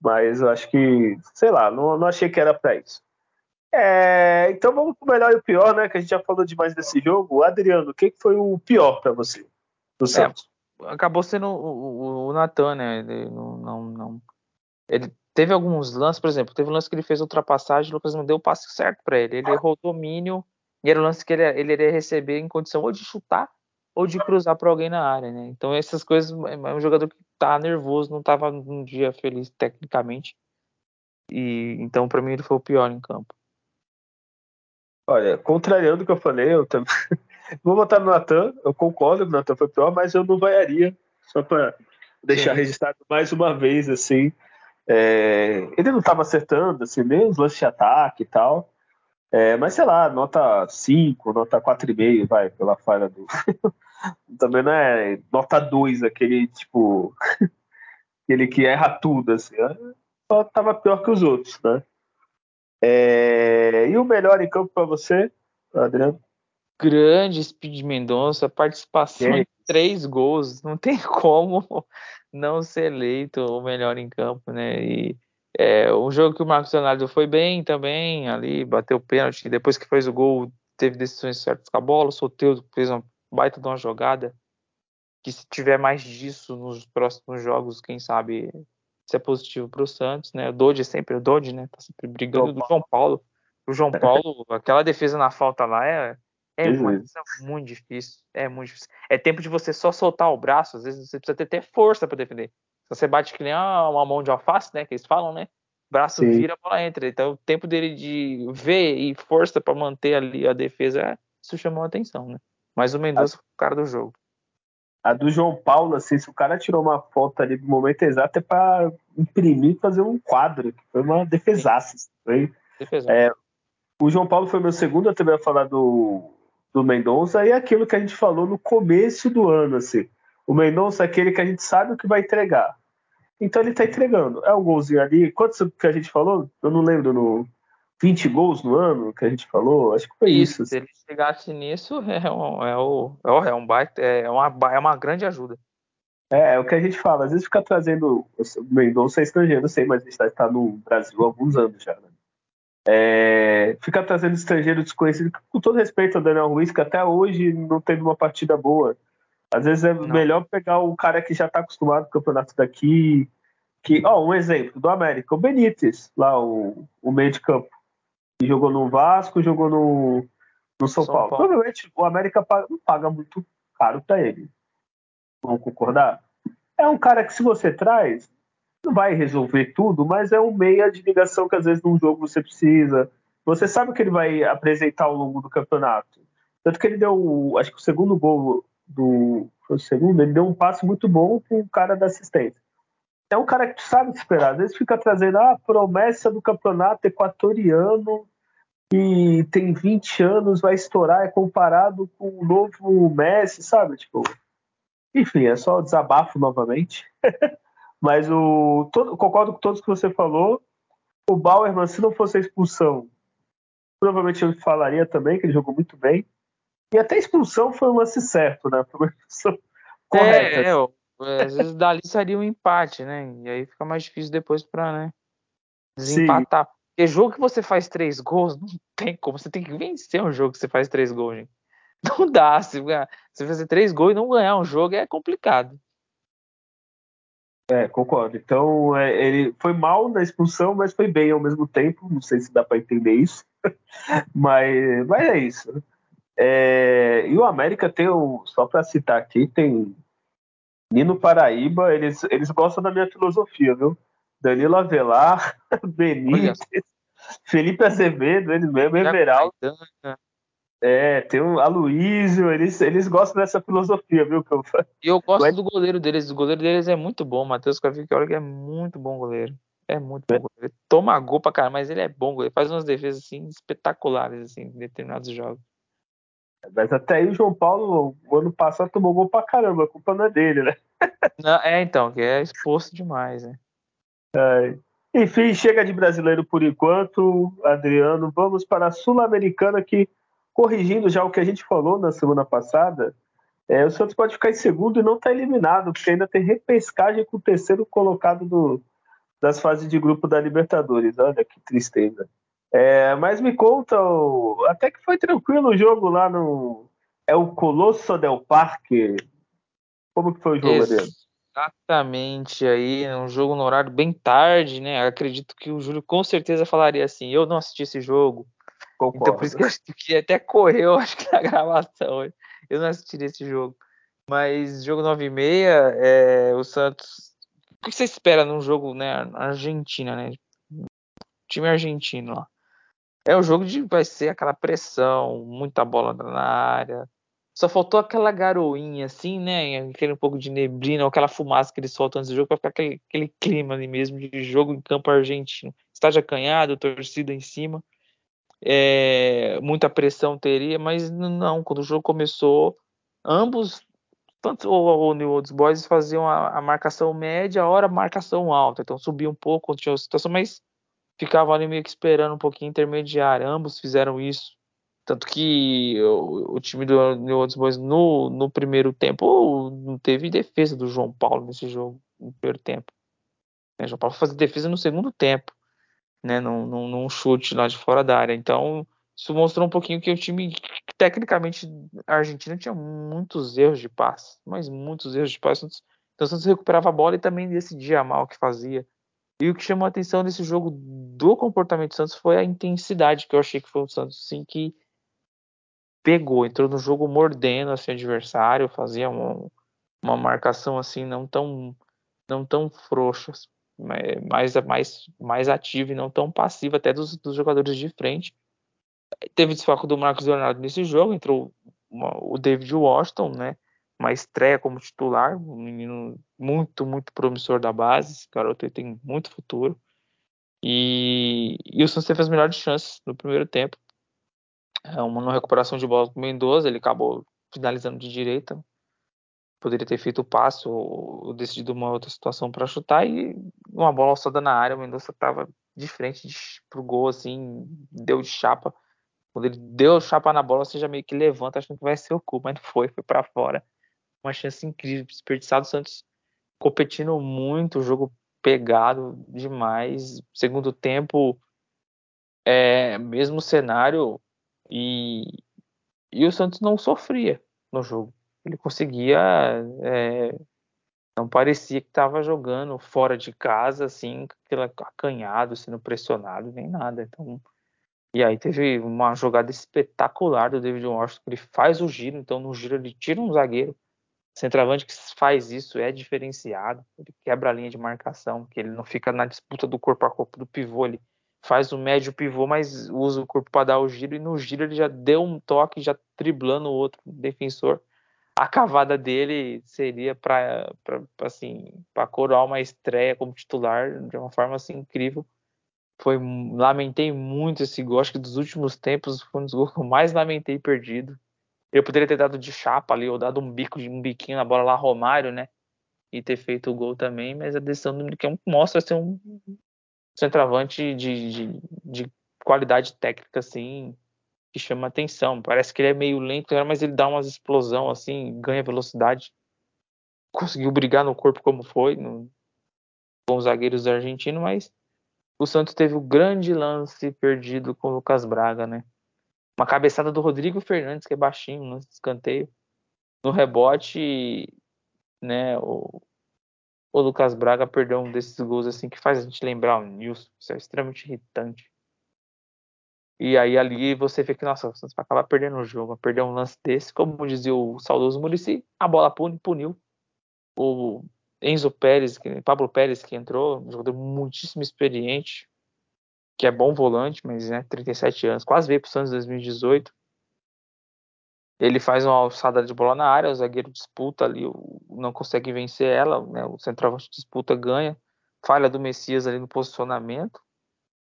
Mas eu acho que, sei lá, não, não achei que era para isso. É, então vamos pro melhor e o pior, né? Que a gente já falou demais desse jogo. Adriano, o que foi o pior para você do é, Santos? É, acabou sendo o, o, o Natan, né? Ele não, não, não, ele Teve alguns lances, por exemplo, teve um lance que ele fez ultrapassagem, o Lucas não deu o passe certo para ele. Ele errou o domínio, e era um lance que ele, ele iria receber em condição ou de chutar ou de cruzar para alguém na área, né? Então essas coisas é, é um jogador que tá nervoso, não estava num dia feliz tecnicamente. E então para mim ele foi o pior em campo. Olha, contrariando o que eu falei, eu também *laughs* vou votar no Natan, eu concordo que o Natan foi pior, mas eu não vaiaria, só para deixar registrado mais uma vez assim. É, ele não estava acertando assim, nem os lances de ataque e tal. É, mas sei lá, nota 5, nota 4,5, vai, pela falha do. *laughs* Também não é nota 2, aquele tipo. *laughs* aquele que erra tudo, assim. Né? Só tava pior que os outros, né? É... E o melhor em campo para você, Adriano? Grande Speed Mendonça, participação em três gols. Não tem *laughs* como não ser eleito o melhor em campo, né? E é, um jogo que o Marcos Leonardo foi bem também, ali, bateu pênalti, depois que fez o gol, teve decisões certas com a bola, o Soteldo fez uma baita de uma jogada, que se tiver mais disso nos próximos jogos, quem sabe se é positivo para o Santos, né? O Dodge é sempre o Dodge, né? Tá sempre brigando do João Paulo. O João *laughs* Paulo, aquela defesa na falta lá é, é uma decisão muito difícil. É muito difícil. É tempo de você só soltar o braço, às vezes você precisa ter, ter força para defender você bate que nem uma mão de alface, né? Que eles falam, né? Braço Sim. vira, a bola entra. Então, o tempo dele de ver e força para manter ali a defesa, isso chamou a atenção, né? Mas o Mendonça foi o cara do jogo. A do João Paulo, assim, se o cara tirou uma foto ali do momento exato, é para imprimir e fazer um quadro. Foi uma defesaça. Foi, é, o João Paulo foi meu segundo, eu também ia falar do, do Mendonça, e é aquilo que a gente falou no começo do ano, assim. O Mendonça é aquele que a gente sabe o que vai entregar. Então ele tá entregando. É um golzinho ali. Quantos que a gente falou? Eu não lembro no 20 gols no ano que a gente falou. Acho que foi isso. isso. Se ele chegasse nisso, *laughs* é um, é o, é, é um baita, é uma, é uma grande ajuda. É, é o que a gente fala. Às vezes fica trazendo. Mendonça é estrangeiro, não sei, mas ele está no Brasil há alguns anos já, né? É, fica trazendo estrangeiro desconhecido, com todo respeito ao Daniel Ruiz, que até hoje não teve uma partida boa. Às vezes é não. melhor pegar o cara que já está acostumado com o campeonato daqui. Que, ó, um exemplo do América, o Benítez, lá, o, o meio de campo. Jogou no Vasco, jogou no, no São, São Paulo. Paulo. Provavelmente o América paga, não paga muito caro para ele. Vamos concordar? É um cara que, se você traz, não vai resolver tudo, mas é um meia de ligação que às vezes num jogo você precisa. Você sabe o que ele vai apresentar ao longo do campeonato. Tanto que ele deu, acho que o segundo gol do foi o segundo, ele deu um passe muito bom pro cara da assistência. É um cara que sabe esperar. Às vezes fica trazendo a ah, promessa do campeonato equatoriano e tem 20 anos, vai estourar, é comparado com o novo Messi, sabe? Tipo, enfim, é só desabafo novamente. *laughs* Mas o todo, concordo com todos que você falou. O Bauerman, se não fosse a expulsão, provavelmente eu falaria também que ele jogou muito bem. E até a expulsão foi um lance certo, né? Foi uma expulsão *laughs* correta. É, é, às vezes dali seria um empate, né? E aí fica mais difícil depois pra né, desempatar. Sim. Porque jogo que você faz três gols, não tem como. Você tem que vencer um jogo que você faz três gols, gente. *laughs* Não dá. Se você fazer três gols e não ganhar um jogo é complicado. É, concordo. Então, é, ele foi mal na expulsão, mas foi bem ao mesmo tempo. Não sei se dá para entender isso. *laughs* mas, mas é isso. É, e o América tem, um, só para citar aqui, tem Nino Paraíba, eles, eles gostam da minha filosofia, viu? Danilo Avelar, *laughs* Benítez, Felipe Azevedo, eles mesmo, Everaldo. É, tem o Aloysio, eles, eles gostam dessa filosofia, viu? Que eu... E eu gosto Mas... do goleiro deles, o goleiro deles é muito bom, Matheus Cavicchioli é muito bom goleiro. É muito bom goleiro. Ele toma gol pra caramba, mas ele é bom goleiro, faz umas defesas assim, espetaculares assim, em determinados jogos. Mas até aí o João Paulo, o ano passado, tomou gol pra caramba, a culpa não é dele, né? Não, é, então, que é exposto demais, né? É. Enfim, chega de brasileiro por enquanto, Adriano. Vamos para a Sul-Americana, que, corrigindo já o que a gente falou na semana passada, é, o Santos pode ficar em segundo e não está eliminado, porque ainda tem repescagem com o terceiro colocado do, das fases de grupo da Libertadores. Olha que tristeza. É, mas me conta, até que foi tranquilo o jogo lá no. É o Colosso del Parque. Como que foi o jogo dele? Exatamente, aí um jogo no horário bem tarde, né? Acredito que o Júlio com certeza falaria assim: eu não assisti esse jogo. Concordo. Então por isso que, acho que até correu, *laughs* acho que na gravação. Eu não assisti esse jogo. Mas jogo 9 e meia, é, o Santos. O que você espera num jogo, né? Argentina, né? Time argentino lá. É o jogo de vai ser aquela pressão, muita bola na área. Só faltou aquela garoinha, assim, né? Aquele um pouco de neblina, aquela fumaça que eles soltam antes do jogo, para ficar aquele, aquele, clima ali mesmo de jogo em campo argentino. Estádio acanhado, torcida em cima. É, muita pressão teria, mas não. Quando o jogo começou, ambos, tanto o, New Old Boys faziam a, a, marcação média, a hora marcação alta. Então subia um pouco quando tinha a situação, mas ficavam ali meio que esperando um pouquinho intermediário. Ambos fizeram isso. Tanto que o, o time do New Old Boys no, no primeiro tempo não teve defesa do João Paulo nesse jogo, no primeiro tempo. O João Paulo fazia defesa no segundo tempo, né? Num, num, num chute lá de fora da área. Então, isso mostrou um pouquinho que o time, tecnicamente, a Argentina tinha muitos erros de passe, mas muitos erros de passe. Então, o Santos recuperava a bola e também decidia mal o que fazia. E o que chamou a atenção nesse jogo do comportamento do Santos foi a intensidade, que eu achei que foi o Santos, sim, que pegou, entrou no jogo mordendo assim, o adversário, fazia uma, uma marcação assim não tão não tão frouxa, mais mais mais ativa e não tão passiva até dos, dos jogadores de frente. Teve desfoque do Marcos Leonardo nesse jogo, entrou uma, o David Washington, né? Uma estreia como titular, um menino muito, muito promissor da base. Esse garoto tem muito futuro. E, e o Santos teve as melhores chances no primeiro tempo. É uma recuperação de bola com o Mendoza, ele acabou finalizando de direita. Poderia ter feito o passo ou decidido uma outra situação para chutar e uma bola alçada na área, o Mendoza estava de frente para o gol, assim, deu de chapa. Quando ele deu chapa na bola, você já meio que levanta, achando que vai ser o cu, mas não foi, foi para fora. Uma chance incrível, desperdiçado. O Santos competindo muito, o jogo pegado demais. Segundo tempo, é, mesmo cenário, e, e o Santos não sofria no jogo. Ele conseguia. É, não parecia que estava jogando fora de casa, assim, acanhado, sendo pressionado, nem nada. Então, e aí teve uma jogada espetacular do David Washington, ele faz o giro, então no giro ele tira um zagueiro. Centroavante que faz isso é diferenciado, ele quebra a linha de marcação, que ele não fica na disputa do corpo a corpo do pivô, ele faz o médio pivô, mas usa o corpo para dar o giro, e no giro ele já deu um toque, já driblando o outro defensor. A cavada dele seria para assim, para coroar uma estreia como titular de uma forma assim incrível. Foi lamentei muito esse gol, acho que dos últimos tempos foi um dos gols que eu mais lamentei perdido. Eu poderia ter dado de chapa ali, ou dado um bico de um biquinho na bola lá, Romário, né? E ter feito o gol também, mas a decisão do Miguel mostra ser um centroavante de, de, de qualidade técnica, assim, que chama atenção. Parece que ele é meio lento, mas ele dá umas explosão, assim, ganha velocidade. Conseguiu brigar no corpo como foi, no, com os zagueiros argentinos, mas o Santos teve o grande lance perdido com o Lucas Braga, né? Uma cabeçada do Rodrigo Fernandes, que é baixinho, no escanteio. No rebote, né, o, o Lucas Braga perdeu um desses gols assim que faz a gente lembrar o Nilson. Isso é extremamente irritante. E aí ali você vê que, nossa, o Santos vai acabar perdendo o jogo, perder um lance desse, como dizia o saudoso Murici, a bola pune, puniu. O Enzo Pérez, Pablo Pérez que entrou, um jogador muitíssimo experiente, que é bom volante, mas né, 37 anos, quase veio para o Santos em 2018. Ele faz uma alçada de bola na área, o zagueiro disputa ali, não consegue vencer ela, né, o centroavante disputa, ganha, falha do Messias ali no posicionamento,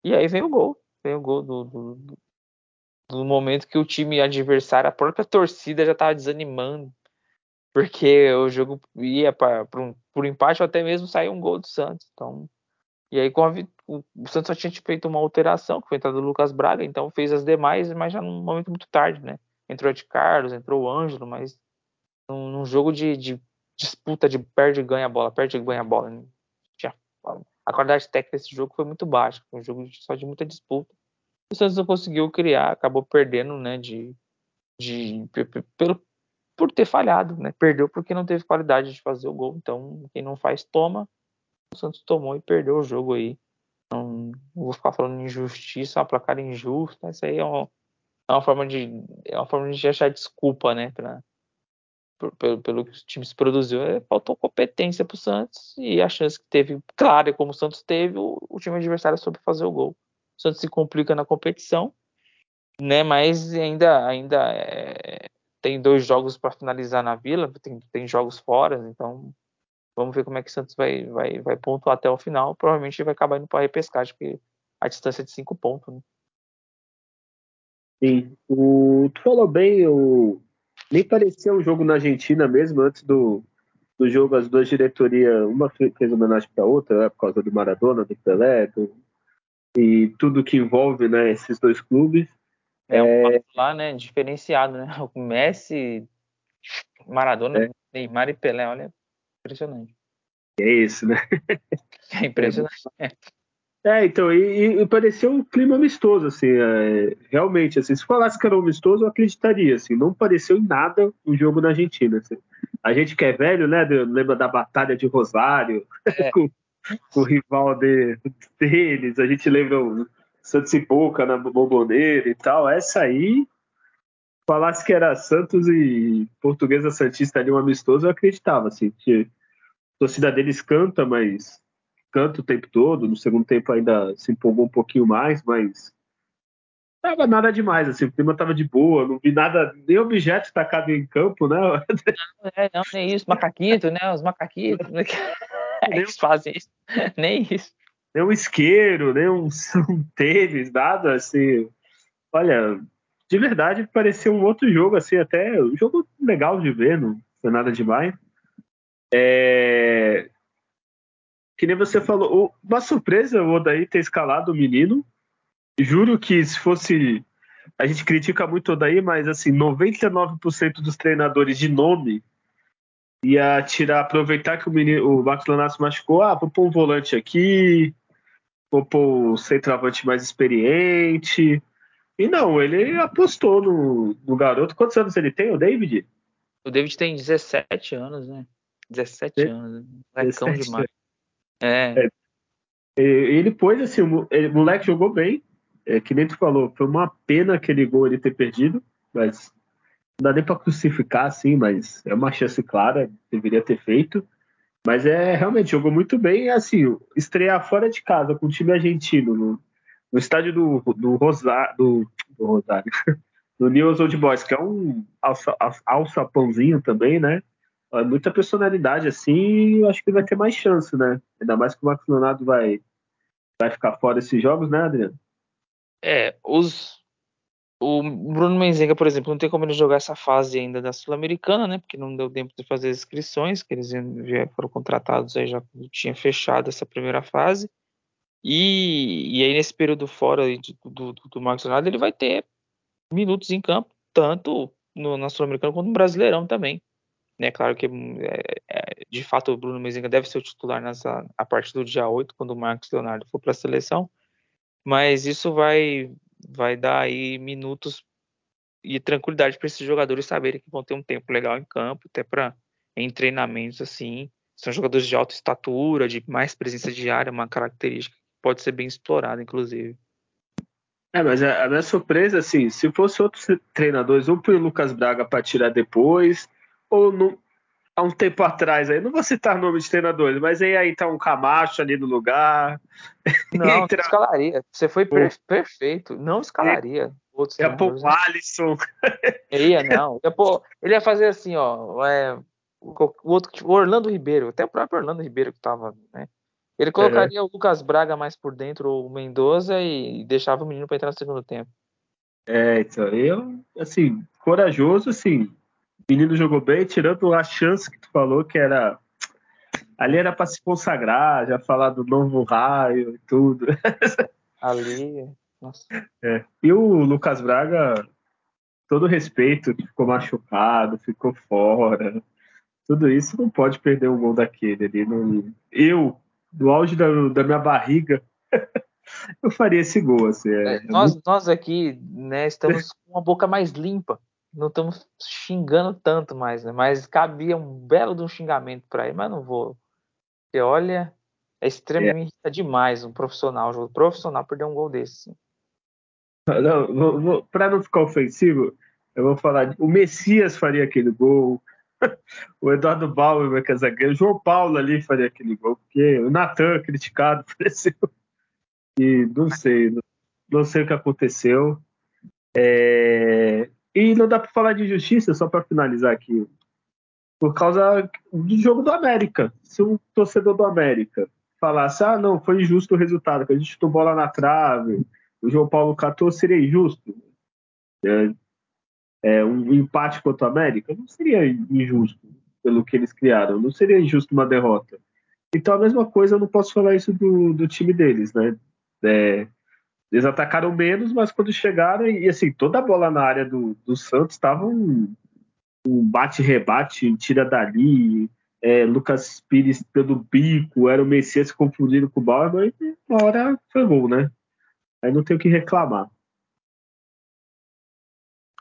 e aí vem o gol, vem o gol do, do, do momento que o time adversário, a própria torcida já estava desanimando, porque o jogo ia para um, por empate ou até mesmo sair um gol do Santos. Então, e aí com a, o, o Santos só tinha feito uma alteração, que foi a entrada do Lucas Braga, então fez as demais, mas já num momento muito tarde, né? Entrou Ed Carlos, entrou o Ângelo, mas num, num jogo de, de, disputa de perde e ganha a bola, perde e ganha a bola. Né? a qualidade técnica desse jogo foi muito baixa, foi um jogo só de muita disputa. O Santos não conseguiu criar, acabou perdendo, né, de, de pelo por ter falhado, né? Perdeu porque não teve qualidade de fazer o gol. Então, quem não faz toma. O Santos tomou e perdeu o jogo aí. Não, não vou ficar falando injustiça, uma placar injusta. Isso aí é uma, é uma forma de é uma forma de achar desculpa, né, para pelo, pelo que o time se produziu, é, faltou competência para o Santos e a chance que teve, claro, como o Santos teve, o, o time adversário soube fazer o gol. O Santos se complica na competição, né? Mas ainda, ainda é, tem dois jogos para finalizar na Vila, tem, tem jogos fora, então vamos ver como é que o Santos vai, vai, vai pontuar até o final. Provavelmente vai acabar indo para repescagem, porque a distância é de cinco pontos. Né? Sim, o, tu falou bem, o, nem parecia um jogo na Argentina mesmo, antes do, do jogo, as duas diretorias, uma fez homenagem para a outra, né, por causa do Maradona, do Pelé, do, e tudo que envolve né, esses dois clubes. É um é... lá, né, diferenciado, né? O Messi, Maradona, é. Neymar e Pelé, olha, impressionante. É isso, né? *laughs* É impressionante. É. É, então, e, e pareceu um clima amistoso, assim, é, realmente, assim, se falasse que era um amistoso, eu acreditaria, assim, não pareceu em nada um jogo na Argentina, assim. A gente que é velho, né, lembra da Batalha de Rosário, *laughs* é. com, com, o rival de, deles, a gente lembra o Santos e Boca na Bomboneira e tal, essa aí, falasse que era Santos e Portuguesa Santista ali um amistoso, eu acreditava, assim, que a torcida deles canta, mas canto o tempo todo. No segundo tempo ainda se empolgou um pouquinho mais, mas tava nada demais, assim, o clima tava de boa, não vi nada, nem objeto tacado em campo, né? Não, *laughs* é, não nem isso, macaquito, né? Os macaquitos, né? *laughs* *laughs* eles fazem isso, nem isso. Nem um isqueiro, nem um, um tênis, nada, assim. Olha, de verdade, pareceu um outro jogo, assim, até um jogo legal de ver, não foi nada demais. É, que nem você falou, uma surpresa o Odaí ter escalado o menino. Juro que se fosse. A gente critica muito o Odaí, mas assim, 99% dos treinadores de nome ia tirar, aproveitar que o, menino, o Marcos Leonardo machucou, ah, vou pôr um volante aqui, vou pôr o centroavante mais experiente. E não, ele apostou no, no garoto. Quantos anos ele tem, o David? O David tem 17 anos, né? 17 de... anos. Molecão demais. É. é. Ele pôs assim, o moleque jogou bem, é, que nem tu falou, foi uma pena aquele gol ele ter perdido, mas não dá nem para crucificar assim, mas é uma chance clara, deveria ter feito. Mas é realmente jogou muito bem, assim, estrear fora de casa com o time argentino no, no estádio do, do, Rosa, do, do Rosário, *laughs* do News Old Boys, que é um alça, alçapãozinho também, né? É muita personalidade assim, eu acho que vai ter mais chance, né? Ainda mais que o Marcos Leonardo vai, vai ficar fora desses jogos, né, Adriano? É, os. O Bruno Menzenga, por exemplo, não tem como ele jogar essa fase ainda da Sul-Americana, né? Porque não deu tempo de fazer as inscrições, que eles foram contratados aí já tinha fechado essa primeira fase. E, e aí, nesse período fora do, do, do Marcos Leonardo, ele vai ter minutos em campo, tanto no, na Sul-Americana quanto no Brasileirão também. É claro que, é, é, de fato, o Bruno Mezenga deve ser o titular nessa, a partir do dia 8, quando o Marcos Leonardo for para a seleção, mas isso vai, vai dar aí minutos e tranquilidade para esses jogadores saberem que vão ter um tempo legal em campo, até para em treinamentos assim. São jogadores de alta estatura, de mais presença diária, uma característica que pode ser bem explorada, inclusive. É, mas a, minha surpresa, assim, se fosse outros treinadores, um para o Lucas Braga para tirar depois, ou no, há um tempo atrás, aí não vou citar nome de treinadores, mas aí, aí tá um Camacho ali no lugar. *laughs* Não, Entra... não escalaria. Você foi per perfeito. Não escalaria. Outros ia pôr o Alisson. Ia, não. Ia pôr, ele ia fazer assim, ó. É, o, outro, o Orlando Ribeiro, até o próprio Orlando Ribeiro que tava, né? Ele colocaria é. o Lucas Braga mais por dentro, ou o Mendoza, e deixava o menino para entrar no segundo tempo. É, então, eu, assim, corajoso, assim, o menino jogou bem, tirando a chance que tu falou, que era. Ali era para se consagrar, já falar do novo raio e tudo. *laughs* Ali. Nossa. É. E o Lucas Braga, todo respeito, ficou machucado, ficou fora. Tudo isso não pode perder um gol daquele ali. Não... Eu, do auge da, da minha barriga, *laughs* eu faria esse gol. Assim, é, é, nós, muito... nós aqui né, estamos com uma boca mais limpa não estamos xingando tanto mais, né? Mas cabia um belo de um xingamento para ele, mas não vou. Porque olha, é extremamente é. demais um profissional, um profissional perder um gol desse. Não, para não ficar ofensivo, eu vou falar. O Messias faria aquele gol, *laughs* o Eduardo Bauer, que é zagueiro, o João Paulo ali faria aquele gol, porque o Natan, criticado, *laughs* apareceu. E não sei, não, não sei o que aconteceu. É, e não dá para falar de injustiça, só para finalizar aqui. Por causa do jogo do América. Se um torcedor do América falasse, ah, não, foi injusto o resultado, que a gente chutou bola na trave, o João Paulo catou, seria injusto. É, é, um empate contra o América não seria injusto pelo que eles criaram, não seria injusto uma derrota. Então a mesma coisa, eu não posso falar isso do, do time deles, né? É, eles atacaram menos, mas quando chegaram, e assim, toda a bola na área do, do Santos estava um, um bate-rebate, tira dali, é, Lucas Pires pelo bico, era o Messias confundido com o Bauer, e uma hora foi gol, né? Aí não tem o que reclamar.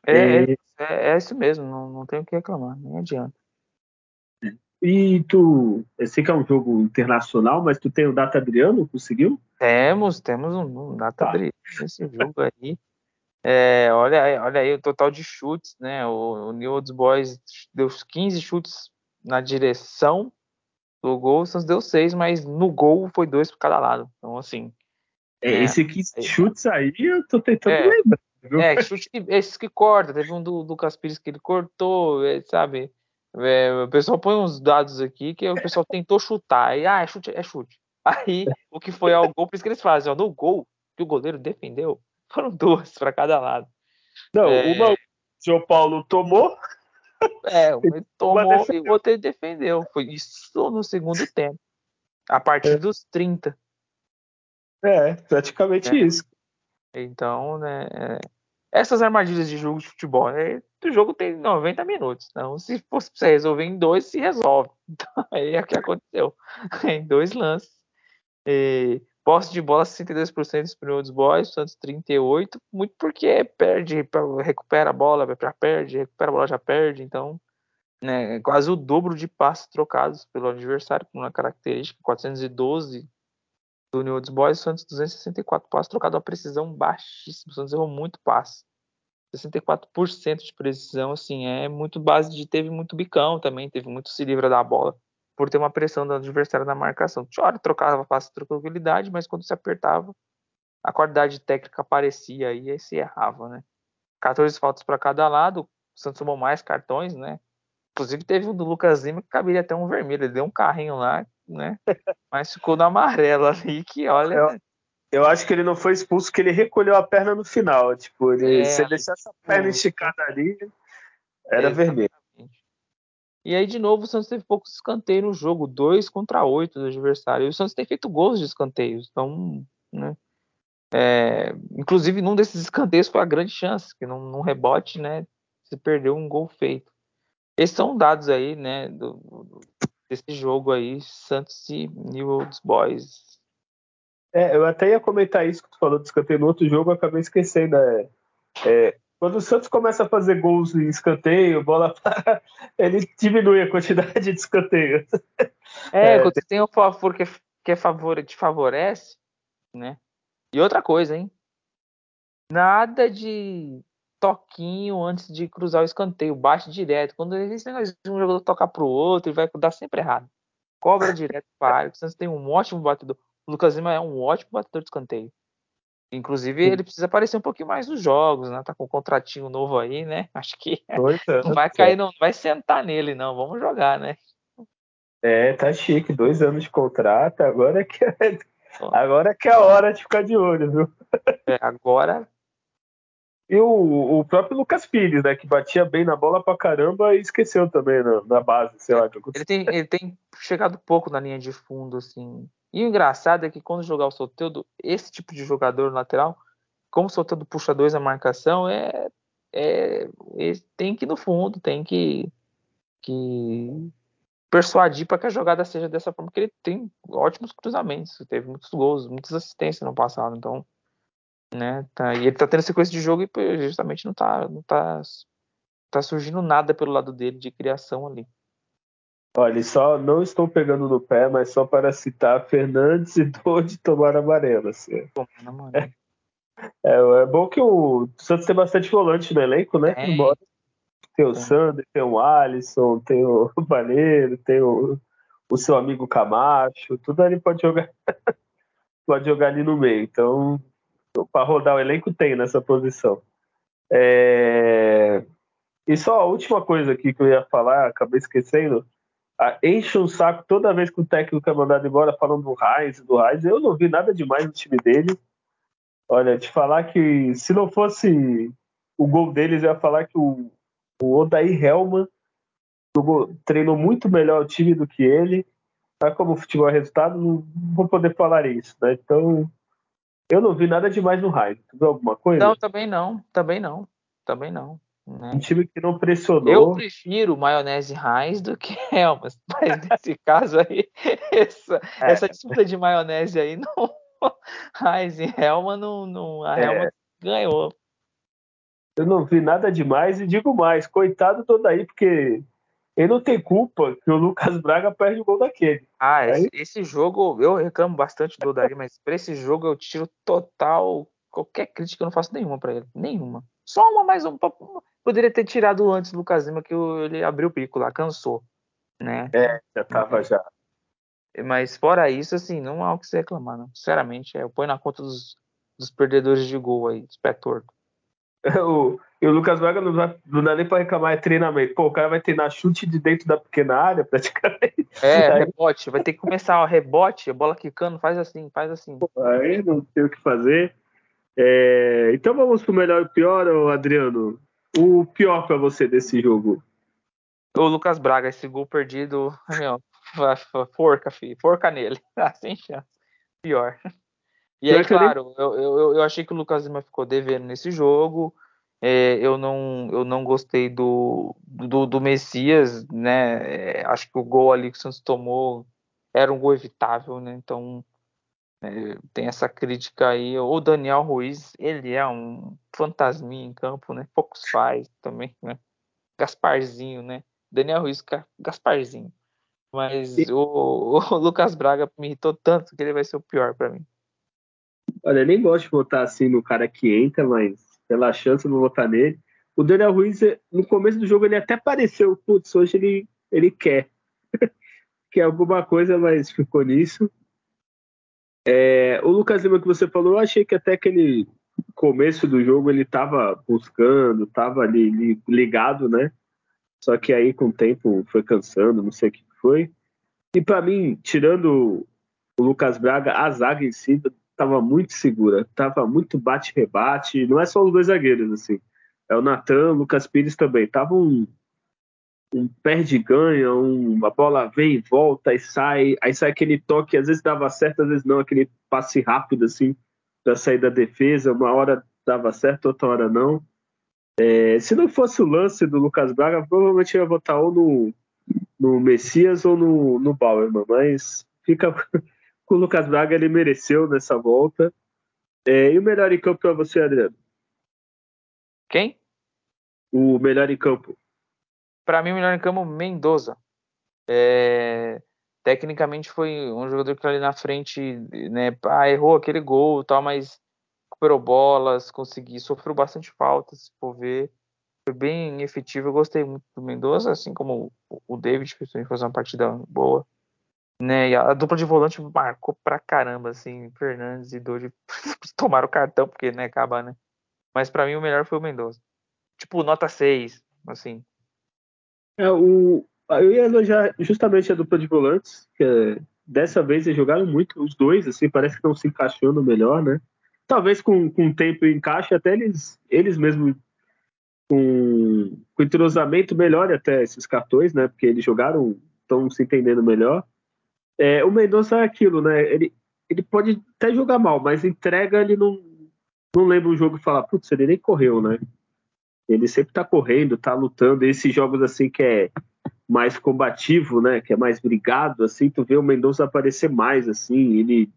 É, é, é, é isso mesmo, não, não tem o que reclamar, nem adianta. E tu, eu sei que é um jogo internacional, mas tu tem o Data Adriano, conseguiu? Temos, temos um, um Data tá. Nesse jogo aí. É, olha, olha aí o total de chutes, né? O, o New Old Boys deu 15 chutes na direção do gol, o Santos deu 6, mas no gol foi dois por cada lado. Então, assim. É, é esse 15 chutes aí eu tô tentando é, lembrar. Viu? É, chute, esses que corta, teve um do Lucas Pires que ele cortou, é, sabe? É, o pessoal põe uns dados aqui que o pessoal tentou chutar. E, ah, é chute, é chute. Aí, o que foi ao gol, por isso que eles fazem, ó, no gol que o goleiro defendeu, foram duas para cada lado. Não, é... uma o João Paulo tomou. É, *laughs* ele tomou e o outro defendeu. Foi isso no segundo tempo. A partir é. dos 30. É, praticamente é. isso. Então, né, é, essas armadilhas de jogo de futebol, né, o jogo tem 90 minutos. Então, se fosse pra você resolver em dois, se resolve. *laughs* Então, aí é o que aconteceu. *laughs* em dois lances. E, posse de bola 62% dos primeiros boys, Santos 38%, muito porque perde, recupera a bola, já perde, recupera a bola, já perde. Então, né, quase o dobro de passes trocados pelo adversário, com uma característica, 412 do New Old Boys, Santos 264 passes trocados, uma precisão baixíssima. O Santos errou muito passe. 64% de precisão, assim, é muito base de teve muito bicão também, teve muito se livra da bola por ter uma pressão do adversário na marcação. Tinha trocava passe de tranquilidade, mas quando se apertava, a qualidade técnica aparecia e aí se errava, né? 14 faltas para cada lado, o Santos tomou mais cartões, né? Inclusive teve um do Lucas Lima que caberia até um vermelho, ele deu um carrinho lá né? *laughs* Mas ficou no amarelo ali, que olha. Eu, eu acho que ele não foi expulso porque ele recolheu a perna no final. Tipo, ele, é, se ele deixasse a perna esticada ali, era vermelho. E aí, de novo, o Santos teve poucos escanteios no jogo, dois contra oito do adversário. E o Santos tem feito gols de escanteios. Então, né? É, inclusive, num desses escanteios foi a grande chance, que num, num rebote, né? Se perdeu um gol feito. Esses são dados aí, né? Do, do, desse jogo aí, Santos e New Old Boys. É, eu até ia comentar isso que tu falou de escanteio no outro jogo, eu acabei esquecendo. É, é, quando o Santos começa a fazer gols em escanteio, bola para, ele diminui a quantidade de escanteios. É, é quando você tem o favor que, que é favor, te favorece, né? E outra coisa, hein? Nada de toquinho antes de cruzar o escanteio, bate direto. Quando esse negócio de um jogador tocar pro outro, ele vai dar sempre errado. Cobra direto para a área. O Santos tem um ótimo batedor. O Lucas Lima é um ótimo batedor de escanteio. Inclusive, ele precisa aparecer um pouquinho mais nos jogos, né? Tá com um contratinho novo aí, né? *laughs* Acho que não vai cair, não, não vai sentar nele, não. Vamos jogar, né? É, tá chique, dois anos de contrato, agora que é, agora que é a hora de ficar de olho, viu? É, agora e o, o próprio Lucas Pires, né, que batia bem na bola pra caramba e esqueceu também na, na base, sei lá. Ele tem, ele tem chegado pouco na linha de fundo, assim. E o engraçado é que quando jogar o Soteldo, esse tipo de jogador lateral, como o Soteldo puxa dois na marcação, é, é, é tem que ir no fundo, tem que, que persuadir para que a jogada seja dessa forma, porque ele tem ótimos cruzamentos, teve muitos gols, muitas assistências no passado, então né? Tá, e ele tá tendo sequência de jogo e justamente não tá, não tá, tá surgindo nada pelo lado dele de criação ali. Olha, só não estou pegando no pé, mas só para citar Fernandes e *laughs* Dodi tomar amarelo. Assim. É, *laughs* é, é, bom que o Santos tem bastante volante no elenco, né? É. Embora Tem o Sander, tem o Alisson, tem o *laughs* Vaneiro, tem o, o seu amigo Camacho, tudo ali pode jogar. pode jogar ali no meio. Então, para rodar o elenco tem nessa posição. É... E só a última coisa aqui que eu ia falar, acabei esquecendo. Enche um saco toda vez que o técnico é mandado embora falando do Raiz, do Raiz. Eu não vi nada demais no time dele. Olha, te falar que se não fosse o gol deles, eu ia falar que o, o Odair Helman treinou muito melhor o time do que ele. Mas como o futebol é resultado, não vou poder falar isso, né? Então, eu não vi nada demais no Raiz. Tu viu alguma coisa? Não, também não. Também não. Também não. Né? Um time que não pressionou. Eu prefiro maionese Heinz do que *laughs* Helmas, mas nesse caso aí, *laughs* essa, é. essa disputa de maionese aí, não, *laughs* Heinz e Helma, não, não, a Helma é. ganhou. Eu não vi nada demais e digo mais, coitado todo aí, porque ele não tem culpa que o Lucas Braga perde o gol daquele. Ah, esse, esse jogo, eu reclamo bastante do Daí, mas para esse jogo eu tiro total qualquer crítica, eu não faço nenhuma para ele. Nenhuma. Só uma mais um. Poderia ter tirado antes do Lucas Lima, que ele abriu o pico lá, cansou. Né? É, já tava já. Mas fora isso, assim, não há o que se reclamar, não. Sinceramente, é, eu ponho na conta dos, dos perdedores de gol aí, dos pé torto. *laughs* o, e o Lucas Braga não dá, não dá nem pra reclamar, é treinamento. Pô, o cara vai treinar chute de dentro da pequena área, *laughs* praticamente. É, aí... rebote. Vai ter que começar, ó, rebote, a bola quicando, faz assim, faz assim. Pô, aí não tem o que fazer. É, então vamos pro melhor e pior, Adriano. O pior para você desse jogo? O Lucas Braga, esse gol perdido, meu, forca, filho, forca nele, ah, *laughs* sem chance. Pior. E aí, claro, eu, eu, eu achei que o Lucas Lima ficou devendo nesse jogo. É, eu, não, eu não gostei do, do, do Messias, né? É, acho que o gol ali que o Santos tomou era um gol evitável, né? Então tem essa crítica aí. O Daniel Ruiz, ele é um fantasminha em campo, né? Poucos faz também, né? Gasparzinho, né? Daniel Ruiz, Gasparzinho. Mas o, *laughs* o, Lucas Braga me irritou tanto que ele vai ser o pior para mim. Olha, eu nem gosto de votar assim no cara que entra, mas pela chance eu vou votar nele. O Daniel Ruiz, no começo do jogo, ele até pareceu, putz, hoje ele, ele quer. *laughs* quer alguma coisa, mas ficou nisso. É, o Lucas Lima que você falou, eu achei que até aquele começo do jogo ele estava buscando, estava ali ligado, né? Só que aí com o tempo foi cansando, não sei o que foi. E para mim, tirando o Lucas Braga, a zaga em si estava muito segura, estava muito bate-rebate. Não é só os dois zagueiros, assim. É o Natan, o Lucas Pires também. Tava um, um perde-ganha, um, a bola vem e volta e sai, aí sai aquele toque, às vezes dava certo, às vezes não, aquele passe rápido assim para sair da defesa, uma hora dava certo, outra hora não. É, se não fosse o lance do Lucas Braga, provavelmente ia votar ou no, no Messias ou no, no Bauerman, mas fica *laughs* com o Lucas Braga, ele mereceu nessa volta. É, e o melhor em campo para você, Adriano? Quem? O melhor em campo para mim, o melhor em campo, Mendoza. É, tecnicamente foi um jogador que tá ali na frente, né, ah, errou aquele gol tal, mas recuperou bolas, conseguiu, sofreu bastante faltas, se for ver. Foi bem efetivo, eu gostei muito do Mendoza, assim como o David, que fez uma partida boa. Né, e a dupla de volante marcou pra caramba, assim, Fernandes e Doide *laughs* tomaram o cartão, porque, né, acaba, né. Mas para mim o melhor foi o Mendoza. Tipo, nota 6, assim, é, o, eu ia elogiar justamente a dupla de volantes, que é, dessa vez eles jogaram muito, os dois, assim, parece que estão se encaixando melhor, né? Talvez com, com o tempo encaixe, até eles, eles mesmos com, com entrosamento melhore até esses cartões, né? Porque eles jogaram, estão se entendendo melhor. É, o Mendonça é aquilo, né? Ele, ele pode até jogar mal, mas entrega, ele não, não lembra um jogo e fala, putz, ele nem correu, né? Ele sempre tá correndo, tá lutando. esses jogos assim que é mais combativo, né? Que é mais brigado, assim, tu vê o Mendonça aparecer mais, assim, ele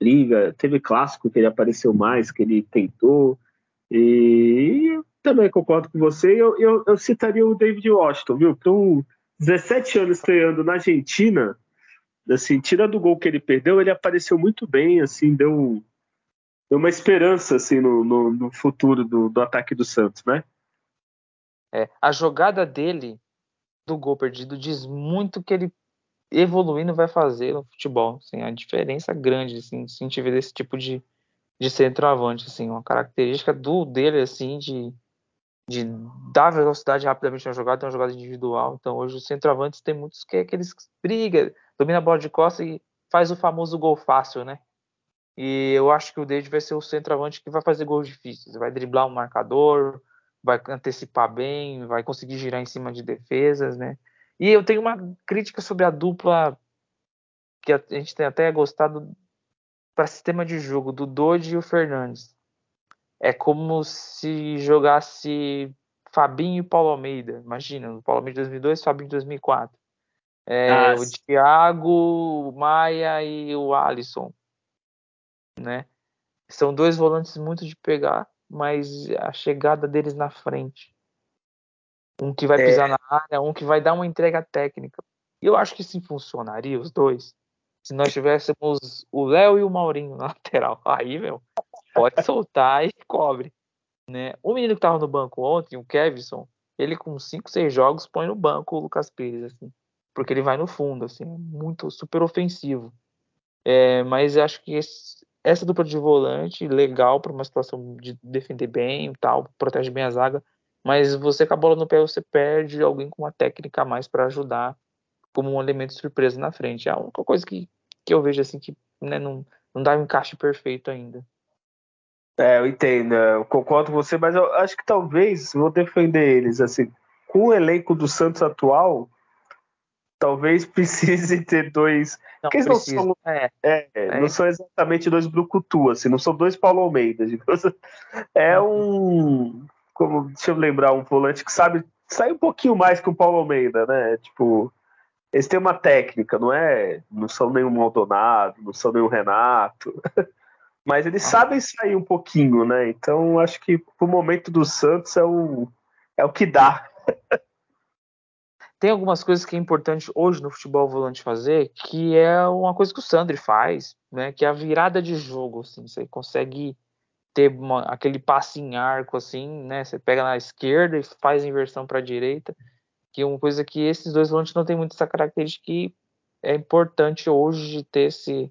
briga. Teve clássico que ele apareceu mais, que ele tentou. E também concordo com você. Eu, eu, eu citaria o David Washington, viu? Com 17 anos estreando na Argentina, assim, tira do gol que ele perdeu, ele apareceu muito bem, assim, deu, deu uma esperança assim no, no, no futuro do, do ataque do Santos, né? É, a jogada dele do gol perdido diz muito que ele evoluindo vai fazer no futebol. Assim, a diferença grande, assim, se a gente vê desse tipo de, de centroavante, assim, uma característica do dele, assim, de, de dar velocidade rapidamente na jogada, tem uma jogada individual. Então, hoje os centroavantes tem muitos que é aqueles que brigam, domina a bola de costa e faz o famoso gol fácil, né? E eu acho que o David vai ser o centroavante que vai fazer gols difíceis, vai driblar um marcador, vai antecipar bem, vai conseguir girar em cima de defesas, né? E eu tenho uma crítica sobre a dupla que a gente tem até gostado para sistema de jogo do Dodge e o Fernandes. É como se jogasse Fabinho e Paulo Almeida. Imagina, o Paulo Almeida de 2002, Fabinho de 2004. É, ah, o Thiago, o Maia e o Alisson, né? São dois volantes muito de pegar, mas a chegada deles na frente um que vai é. pisar na área, um que vai dar uma entrega técnica. E eu acho que sim funcionaria, os dois. Se nós tivéssemos o Léo e o Maurinho na *laughs* lateral. Aí, meu, pode soltar e cobre. Né? O menino que tava no banco ontem, o Kevson, ele com 5, 6 jogos põe no banco o Lucas Pires, assim. Porque ele vai no fundo, assim, muito super ofensivo. É, mas acho que esse, essa dupla de volante, legal para uma situação de defender bem tal, protege bem a zaga, mas você com a bola no pé você perde alguém com uma técnica a mais para ajudar como um elemento surpresa na frente. É a única coisa que, que eu vejo assim que né, não, não dá um encaixe perfeito ainda. É, eu entendo, né, eu concordo com você, mas eu acho que talvez vou defender eles assim, com o elenco do Santos atual, talvez *laughs* precise ter dois. Não, porque eles não são, é, é, é, não são exatamente dois Brucutu, assim, não são dois Paulo Almeida. *laughs* É um como deixa eu lembrar um volante que sabe sai um pouquinho mais que o Paulo Almeida, né? Tipo, eles têm uma técnica, não é? Não são nenhum Maldonado, não são nenhum Renato, *laughs* mas eles sabem sair um pouquinho, né? Então acho que pro momento do Santos é o é o que dá. Tem algumas coisas que é importante hoje no futebol volante fazer, que é uma coisa que o Sandri faz, né? Que é a virada de jogo, assim, você consegue ter uma, aquele passe em arco assim, né? Você pega na esquerda e faz inversão para a direita, que é uma coisa que esses dois volantes não tem muito essa característica que é importante hoje ter esse,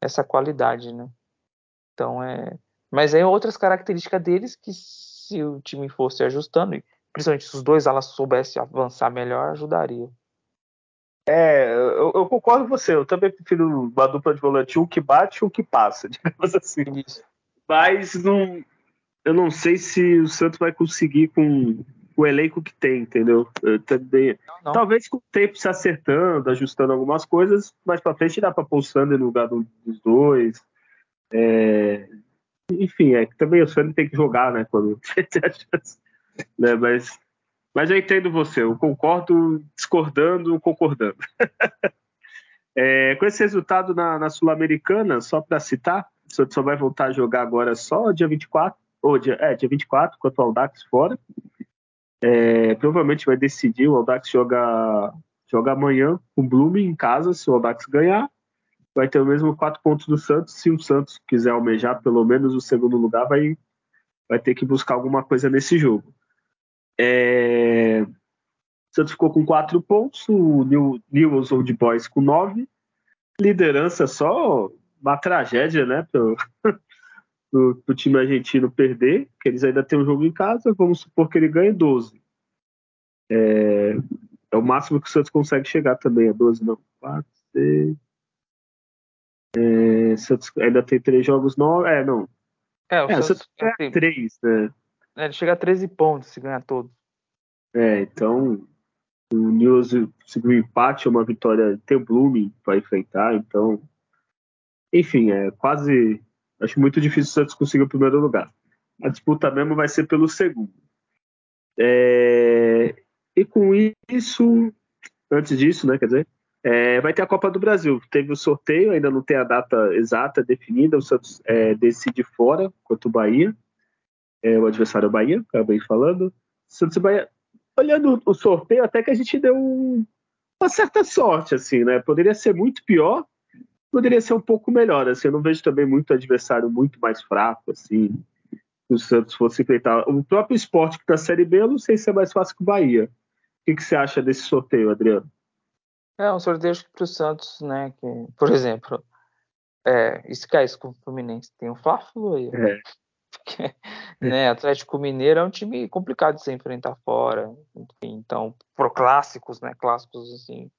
essa qualidade, né? Então é, mas é outras características deles que se o time fosse ajustando, principalmente se os dois alas soubessem avançar melhor, ajudaria. É, eu, eu, concordo com você. Eu também prefiro uma dupla de volante, um que bate e um que passa, *laughs* digamos assim. Isso. Mas não, eu não sei se o Santos vai conseguir com o elenco que tem, entendeu? Também, não, não. Talvez com o tempo se acertando, ajustando algumas coisas, mais pra frente dá pra pôr o Sander no lugar dos dois. É, enfim, é que também o Sander tem que jogar, né? Quando *laughs* né? Mas, mas eu entendo você, eu concordo discordando, concordando. *laughs* é, com esse resultado na, na Sul-Americana, só para citar, o Santos só vai voltar a jogar agora só dia 24, ou dia, é, dia 24, contra o Aldax fora. É, provavelmente vai decidir, o Aldax joga, joga amanhã com o Blume em casa, se o Aldax ganhar. Vai ter o mesmo quatro pontos do Santos. Se o Santos quiser almejar pelo menos o segundo lugar, vai, vai ter que buscar alguma coisa nesse jogo. É, o Santos ficou com quatro pontos, o New, Newell's Old Boys com nove. Liderança só uma tragédia, né, pro, *laughs* pro, pro, time argentino perder, que eles ainda têm um jogo em casa, vamos supor que ele ganhe 12. É, é o máximo que o Santos consegue chegar também, é 12, não, 4, 6... É, Santos ainda tem três jogos novos, é, não. É, o é, Santos, Santos tem três, né? É, ele chega a 13 pontos se ganhar todos. É, então o News conseguiu empate, uma vitória, tem o Blooming para enfrentar, então enfim, é quase. Acho muito difícil o Santos conseguir o primeiro lugar. A disputa mesmo vai ser pelo segundo. É, e com isso, antes disso, né, quer dizer, é, vai ter a Copa do Brasil. Teve o sorteio, ainda não tem a data exata definida. O Santos é, decide fora contra o Bahia. É, o adversário é o Bahia, acabei falando. Santos e Bahia. Olhando o sorteio, até que a gente deu um, uma certa sorte, assim, né? Poderia ser muito pior, poderia ser um pouco melhor. Assim, eu não vejo também muito adversário muito mais fraco, assim. o Santos fosse enfrentar. O próprio esporte que está na Série B, eu não sei se é mais fácil que o Bahia. O que, que você acha desse sorteio, Adriano? É um sorteio para o Santos, né? Que, por exemplo, é, isso cai com o Fluminense. Tem o Fla-Flu aí. É. Porque, *laughs* né, Atlético Mineiro é um time complicado de se enfrentar fora. Enfim, então, pro clássicos, né? Clássicos assim.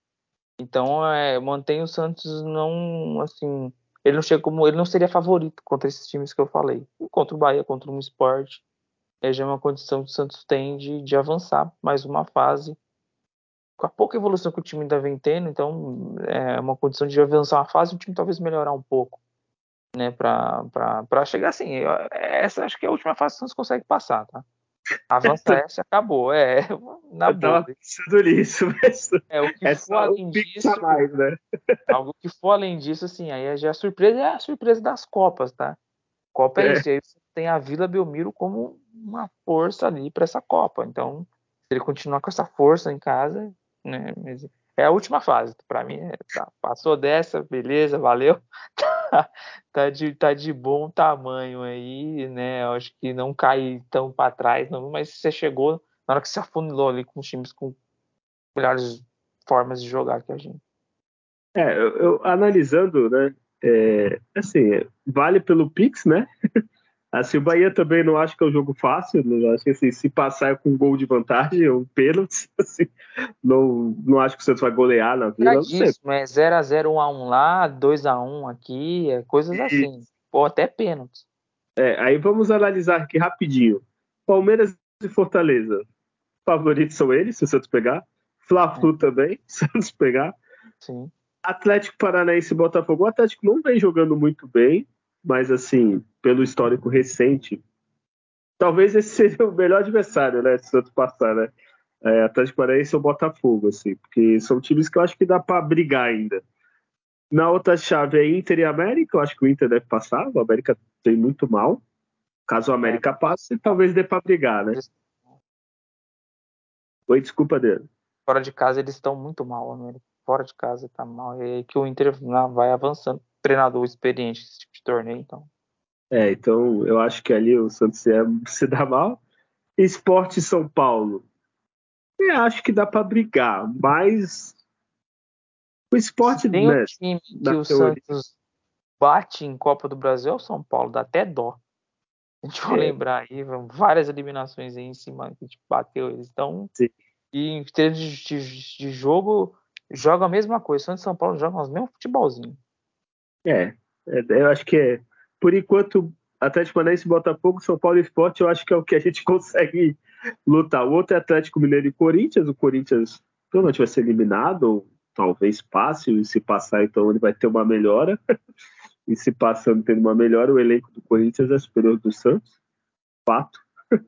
Então, é, mantém o Santos não assim. Ele não chega como. Ele não seria favorito contra esses times que eu falei. Contra o Bahia, contra um esporte. É já uma condição que o Santos tem de, de avançar mais uma fase. Com a pouca evolução que o time ainda vem tendo, então é uma condição de avançar uma fase e o time talvez melhorar um pouco né, para chegar assim. Essa acho que é a última fase que Santos consegue passar, tá? Avança *laughs* essa acabou. É, *laughs* na eu tava pensando nisso, *laughs* mas é, o que é for além disso. Mais, né? algo que for além disso, assim, aí já a surpresa é a surpresa das Copas, tá? Copa é, é isso. Aí você tem a Vila Belmiro como uma força ali para essa Copa. Então, se ele continuar com essa força em casa, né? Mas é a última fase. Para mim, é, tá, passou dessa, beleza, valeu. *laughs* Tá, tá, de, tá de bom tamanho aí, né? Eu acho que não cai tão para trás, não, mas você chegou na hora que se afunilou ali com times com melhores formas de jogar que a gente. É, eu, eu analisando, né? É, assim, vale pelo Pix, né? *laughs* Assim, o Bahia também não acho que é um jogo fácil. Não acho que assim, se passar é com um gol de vantagem ou um pênalti, *laughs* assim, não, não acho que o Santos vai golear na Vila. É disso, mas 0x0, 1x1 lá, 2x1 aqui, é coisas e... assim. Ou até pênalti. É, aí vamos analisar aqui rapidinho. Palmeiras e Fortaleza. Favoritos são eles, se o Santos pegar. Fla-Flu é. também, *laughs* se o Santos pegar. Sim. Atlético Paranaense e Botafogo. O Atlético não vem jogando muito bem mas assim, pelo histórico recente, talvez esse seja *laughs* o melhor adversário, né? Se Santos passar, né? É, Atlético Paranaense ou Botafogo, assim, porque são times que eu acho que dá para brigar ainda. Na outra chave é Inter e América, eu acho que o Inter deve passar, o América tem muito mal. Caso o América passe, talvez dê para brigar, né? Oi, desculpa dele. Fora de casa eles estão muito mal, América. Fora de casa tá mal. E aí que o Inter vai avançando. Treinador experiente de torneio, então. É, então eu acho que ali o Santos ia *laughs* se dá mal. Esporte São Paulo. Eu acho que dá para brigar, mas o esporte tem né, um time que o teoria. Santos bate em Copa do Brasil é o São Paulo, dá até dó. A gente vai é. lembrar aí, várias eliminações aí em cima que a gente bateu eles. Então, Sim. e em termos de, de, de, jogo, joga a mesma coisa. Santos e São Paulo jogam os mesmos futebolzinho. É, é, eu acho que é, por enquanto, Atlético Paranaense, Botafogo, São Paulo e Esporte, eu acho que é o que a gente *laughs* consegue lutar. O outro é Atlético Mineiro e Corinthians. O Corinthians provavelmente vai ser eliminado, ou talvez passe, e se passar, então ele vai ter uma melhora. *laughs* e se passando tendo uma melhora, o elenco do Corinthians é superior do Santos, fato. *laughs*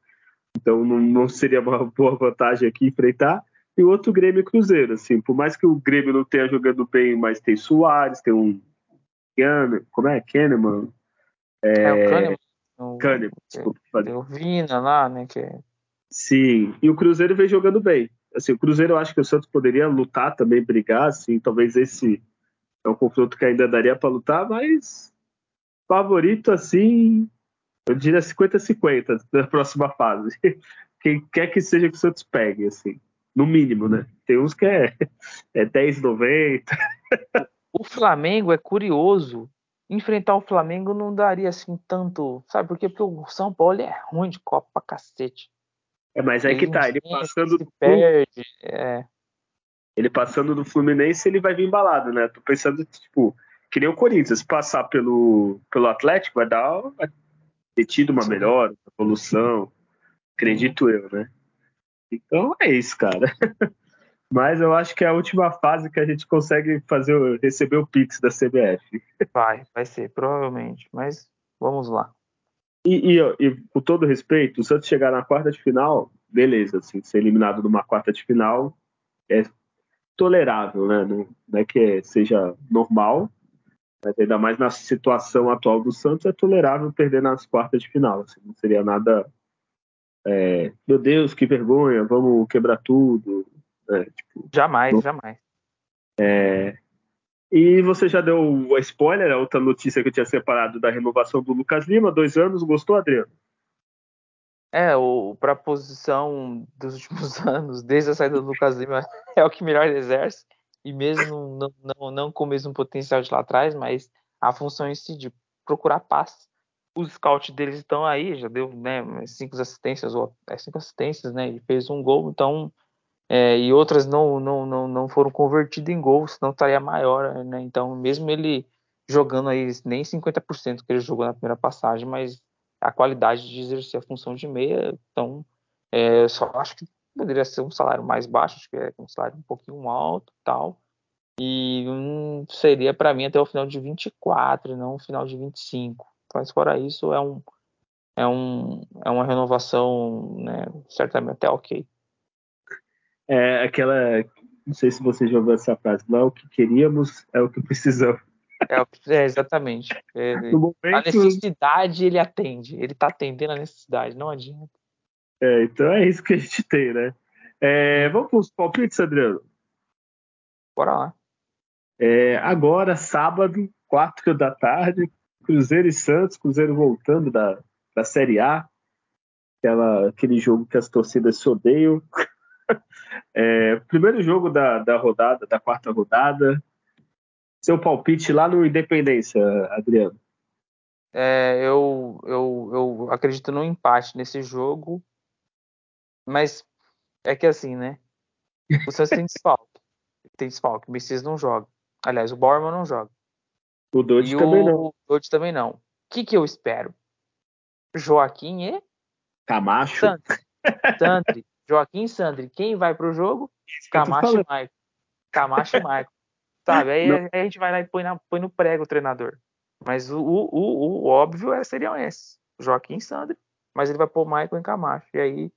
então não, não seria uma boa vantagem aqui enfrentar. E o outro Grêmio Cruzeiro, assim, por mais que o Grêmio não tenha jogando bem, mas tem Soares, tem um Como é? Kahneman. É, é o Kahneman. Kahneman, desculpa. O Vina lá, né? Que... É Sim, e o Cruzeiro vem jogando bem. Assim, o Cruzeiro eu acho que o Santos poderia lutar também, brigar, assim, talvez esse é um confronto que ainda daria para lutar, mas favorito, assim, eu diria 50-50 *laughs* na próxima fase. Quem quer que seja que o Santos pegue, assim, no mínimo, né? Tem uns que é, é 10,90. *laughs* O Flamengo é curioso. Enfrentar o Flamengo não daria assim tanto. Sabe por quê? Porque o São Paulo é ruim de Copa pra cacete. É, mas aí que tá, ele passando. Se perde, é. Ele passando do Fluminense, ele vai vir embalado, né? Tô pensando, tipo, que nem o Corinthians, passar pelo, pelo Atlético, vai dar. Vai ter tido uma melhora, evolução. Acredito eu, né? Então é isso, cara. *laughs* Mas eu acho que é a última fase que a gente consegue fazer receber o Pix da CBF. Vai, vai ser, provavelmente. Mas vamos lá. E, e, e com todo respeito, o Santos chegar na quarta de final, beleza, assim, ser eliminado numa quarta de final é tolerável, né? Não, não é que seja normal, mas ainda mais na situação atual do Santos, é tolerável perder nas quartas de final. Assim, não seria nada. É, meu Deus, que vergonha, vamos quebrar tudo, é, tipo, jamais, não... jamais. É... E você já deu a spoiler, a outra notícia que eu tinha separado da renovação do Lucas Lima, dois anos, gostou, Adriano? É, o para a posição dos *laughs* últimos anos, desde a saída do Lucas Lima, *laughs* é o que melhor exerce, e mesmo não, não, não com o mesmo potencial de lá atrás, mas a função em si de procurar passe. Os scouts deles estão aí, já deu né, cinco assistências, ou é, cinco assistências, né? E fez um gol, então. É, e outras não, não, não, não foram convertidas em gols, senão estaria maior, né? Então, mesmo ele jogando aí nem 50% que ele jogou na primeira passagem, mas a qualidade de exercer a função de meia, então é, só acho que poderia ser um salário mais baixo, acho que é um salário um pouquinho alto tal, e seria para mim até o final de 24, não o final de 25. Mas fora isso, é um é um é uma renovação, né, certamente até ok. É aquela, não sei se você já ouviu essa frase, não é o que queríamos, é o que precisamos. É, é exatamente. É, momento... A necessidade ele atende, ele está atendendo a necessidade, não adianta. É, então é isso que a gente tem, né? É, vamos para os palpites, Adriano? Bora lá. É, agora, sábado, quatro da tarde, Cruzeiro e Santos, Cruzeiro voltando da, da Série A, aquela, aquele jogo que as torcidas se odeiam. *laughs* É, primeiro jogo da, da rodada, da quarta rodada. Seu palpite lá no Independência, Adriano. É, eu, eu, eu acredito no empate nesse jogo, mas é que assim, né? O Santos tem desfalque. *laughs* Tem desfalque. O Messias não joga. Aliás, o Borman não joga. O Dodge também não. O Dodge também não. O que, que eu espero? Joaquim e Camacho. Sandri. *laughs* Sandri. Joaquim Sandri. Quem vai pro jogo? Camacho e Maicon. Camacho *laughs* e Maicon. Sabe? Aí, aí, a gente vai lá e põe, na, põe no prego o treinador. Mas o, o, o, o óbvio é, seriam esses. Joaquim Sandri. Mas ele vai pôr Maicon e Camacho. E aí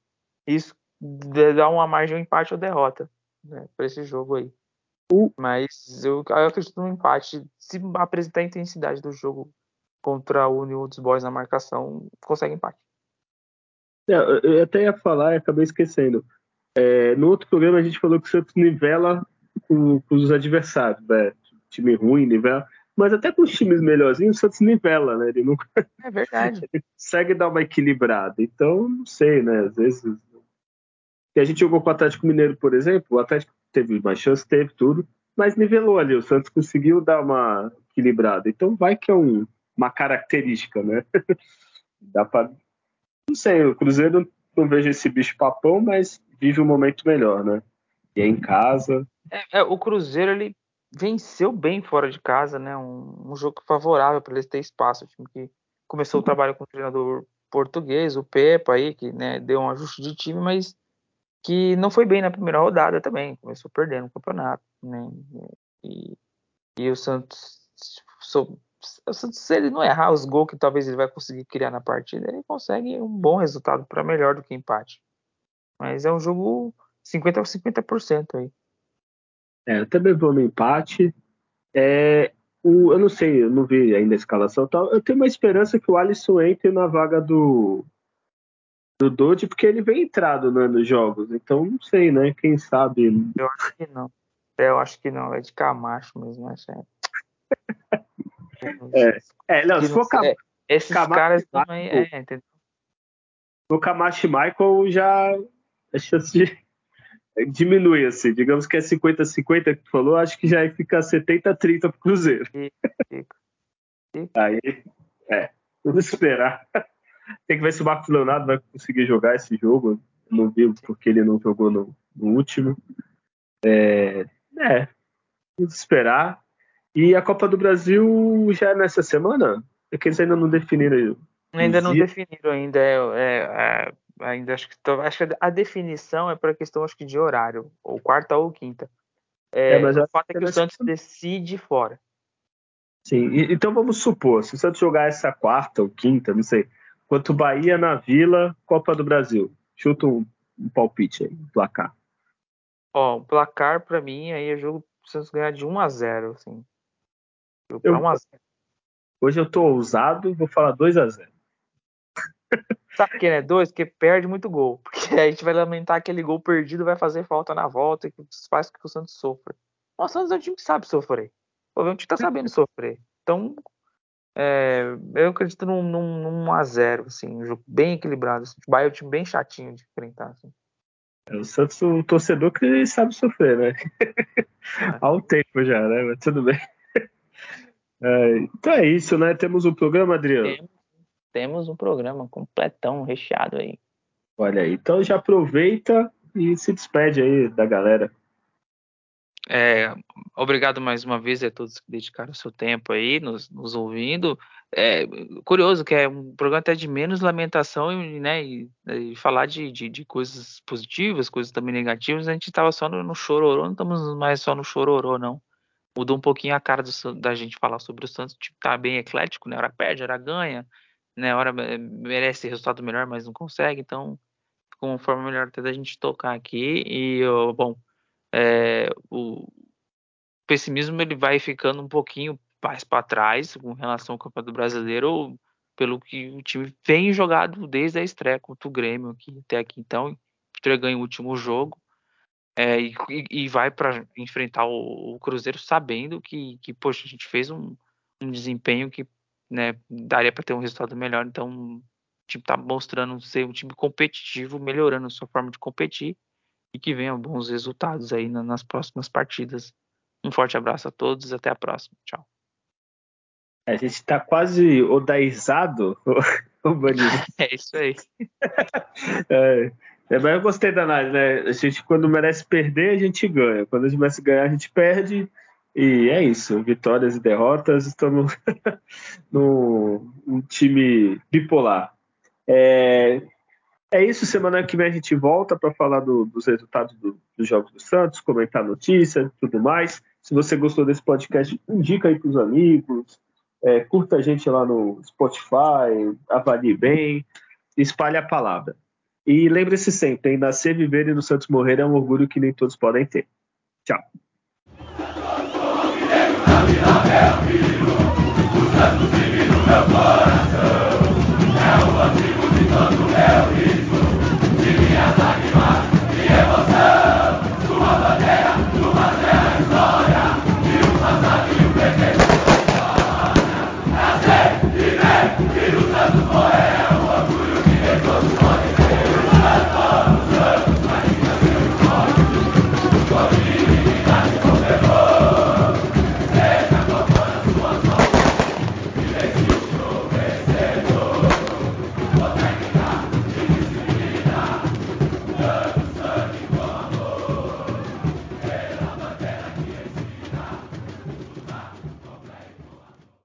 isso dá uma margem de empate ou derrota né, para esse jogo aí. Mas eu, eu acredito no empate. Se apresentar a intensidade do jogo contra o New dos Boys na marcação, consegue empate. É, eu até ia falar e acabei esquecendo. É, no outro programa a gente falou que o Santos nivela com, com os adversários, né? Time ruim, nivela. Mas até com os times melhorzinhos, o Santos nivela, né? Ele nunca. É verdade. Ele *laughs* consegue dar uma equilibrada. Então, não sei, né? Às vezes. E a gente jogou com o Atlético Mineiro, por exemplo, o Atlético teve mais chance, teve tudo, mas nivelou ali. O Santos conseguiu dar uma equilibrada. Então vai que é um, uma característica, né? *laughs* Dá para Não sei, o Cruzeiro não vejo esse bicho papão, mas vive um momento melhor, né? E é em casa. É, é, o Cruzeiro ele venceu bem fora de casa, né? Um, um jogo favorável para eles ter espaço. O time que começou o trabalho com o treinador português, o Pepa aí, que né, deu um ajuste de time, mas que não foi bem na primeira rodada também, começou perdendo o campeonato, né? E, e o Santos, so, o Santos, se ele não errar os gols que talvez ele vai conseguir criar na partida, ele consegue um bom resultado para melhor do que empate. Mas é um jogo 50 ou 50% aí. É, eu também vou no empate. É, o, eu não sei, eu não vi ainda a escalação tal. Eu tenho uma esperança que o Alisson entre na vaga do, do Dodge, porque ele vem entrado né, nos jogos. Então, não sei, né? Quem sabe. Eu acho que não. Eu acho que não. É de Camacho mesmo, acho. É, *laughs* é não, se for Cam... é, Esses Camacho caras também. É, entendeu? O Camacho e Michael já. A chance de. *laughs* Diminui, assim. Digamos que é 50-50 que tu falou, acho que já fica 70-30 pro Cruzeiro. Fica. Aí, é. Vamos esperar. *laughs* Tem que ver se o Marcos Leonardo vai conseguir jogar esse jogo. Eu não vi porque ele não jogou no, no último. É, é, vamos esperar. E a Copa do Brasil já é nessa semana? É que eles ainda não definiram. Ainda não definiram ainda. É, é, é, ainda acho que, acho que a definição é para questão acho que de horário, ou quarta ou quinta. É, mas o fato é que o Santos decide fora. Sim, e, então vamos supor, se o Santos jogar essa quarta ou quinta, não sei, Quanto Bahia na Vila, Copa do Brasil. Chuta um, um palpite aí, placar. Ó, o placar para mim aí é jogo Santos ganhar de 1 a 0, assim. Eu, 1 a 0. Hoje eu tô ousado, vou falar 2 a 0. *laughs* Sabe por que né? 2? Porque perde muito gol. Porque a gente vai lamentar aquele gol perdido, vai fazer falta na volta que faz com que o Santos sofra. O Santos é um time que sabe sofrer. O time que tá sabendo sofrer. Então, É, eu acredito num, num, num 1x0, assim, um jogo bem equilibrado. Assim. O Bahia é um time bem chatinho de enfrentar. Assim. É o Santos um torcedor que sabe sofrer, né? É. *laughs* Há um tempo já, né? Mas tudo bem. É, então é isso, né? Temos um programa, Adriano? Temos, temos um programa completão, recheado aí. Olha aí, então já aproveita e se despede aí da galera. É, obrigado mais uma vez a todos que dedicaram seu tempo aí, nos, nos ouvindo. É, curioso que é um programa até de menos lamentação e, né, e, e falar de, de, de, coisas positivas, coisas também negativas. A gente estava só no, no chororô, não estamos mais só no chororô, não. Mudou um pouquinho a cara do, da gente falar sobre o Santos, tipo, tá bem eclético, né? Hora perde, hora ganha, né? Hora merece resultado melhor, mas não consegue. Então, com uma forma melhor até da gente tocar aqui. E, bom, é, o pessimismo ele vai ficando um pouquinho mais para trás com relação ao Campeonato Brasileiro, pelo que o time vem jogado desde a estreia contra o Grêmio aqui, até aqui. Então, o ganha o último jogo é, e, e, vai para enfrentar o, o, Cruzeiro sabendo que, que, poxa, a gente fez um, um desempenho que né, daria para ter um resultado melhor. Então, o time está mostrando ser um time competitivo, melhorando a sua forma de competir e que venham bons resultados aí nas próximas partidas. Um forte abraço a todos, até a próxima. Tchau. A gente está quase odaizado, *laughs* o Bandido. *laughs* É isso aí. *laughs* é, é, mas eu gostei da análise, né? A gente, quando merece perder, a gente ganha. Quando a gente merece ganhar, a gente perde. E é isso. Vitórias e derrotas. Estamos *laughs* no, no time bipolar. É, é isso, semana que vem a gente volta para falar do, dos resultados do, dos Jogos do Santos, comentar notícias tudo mais. Se você gostou desse podcast, indica aí para os amigos, é, curta a gente lá no Spotify, avalie bem, espalhe a palavra. E lembre-se sempre, nascer, viver e no Santos morrer é um orgulho que nem todos podem ter. Tchau. É o antigo de todo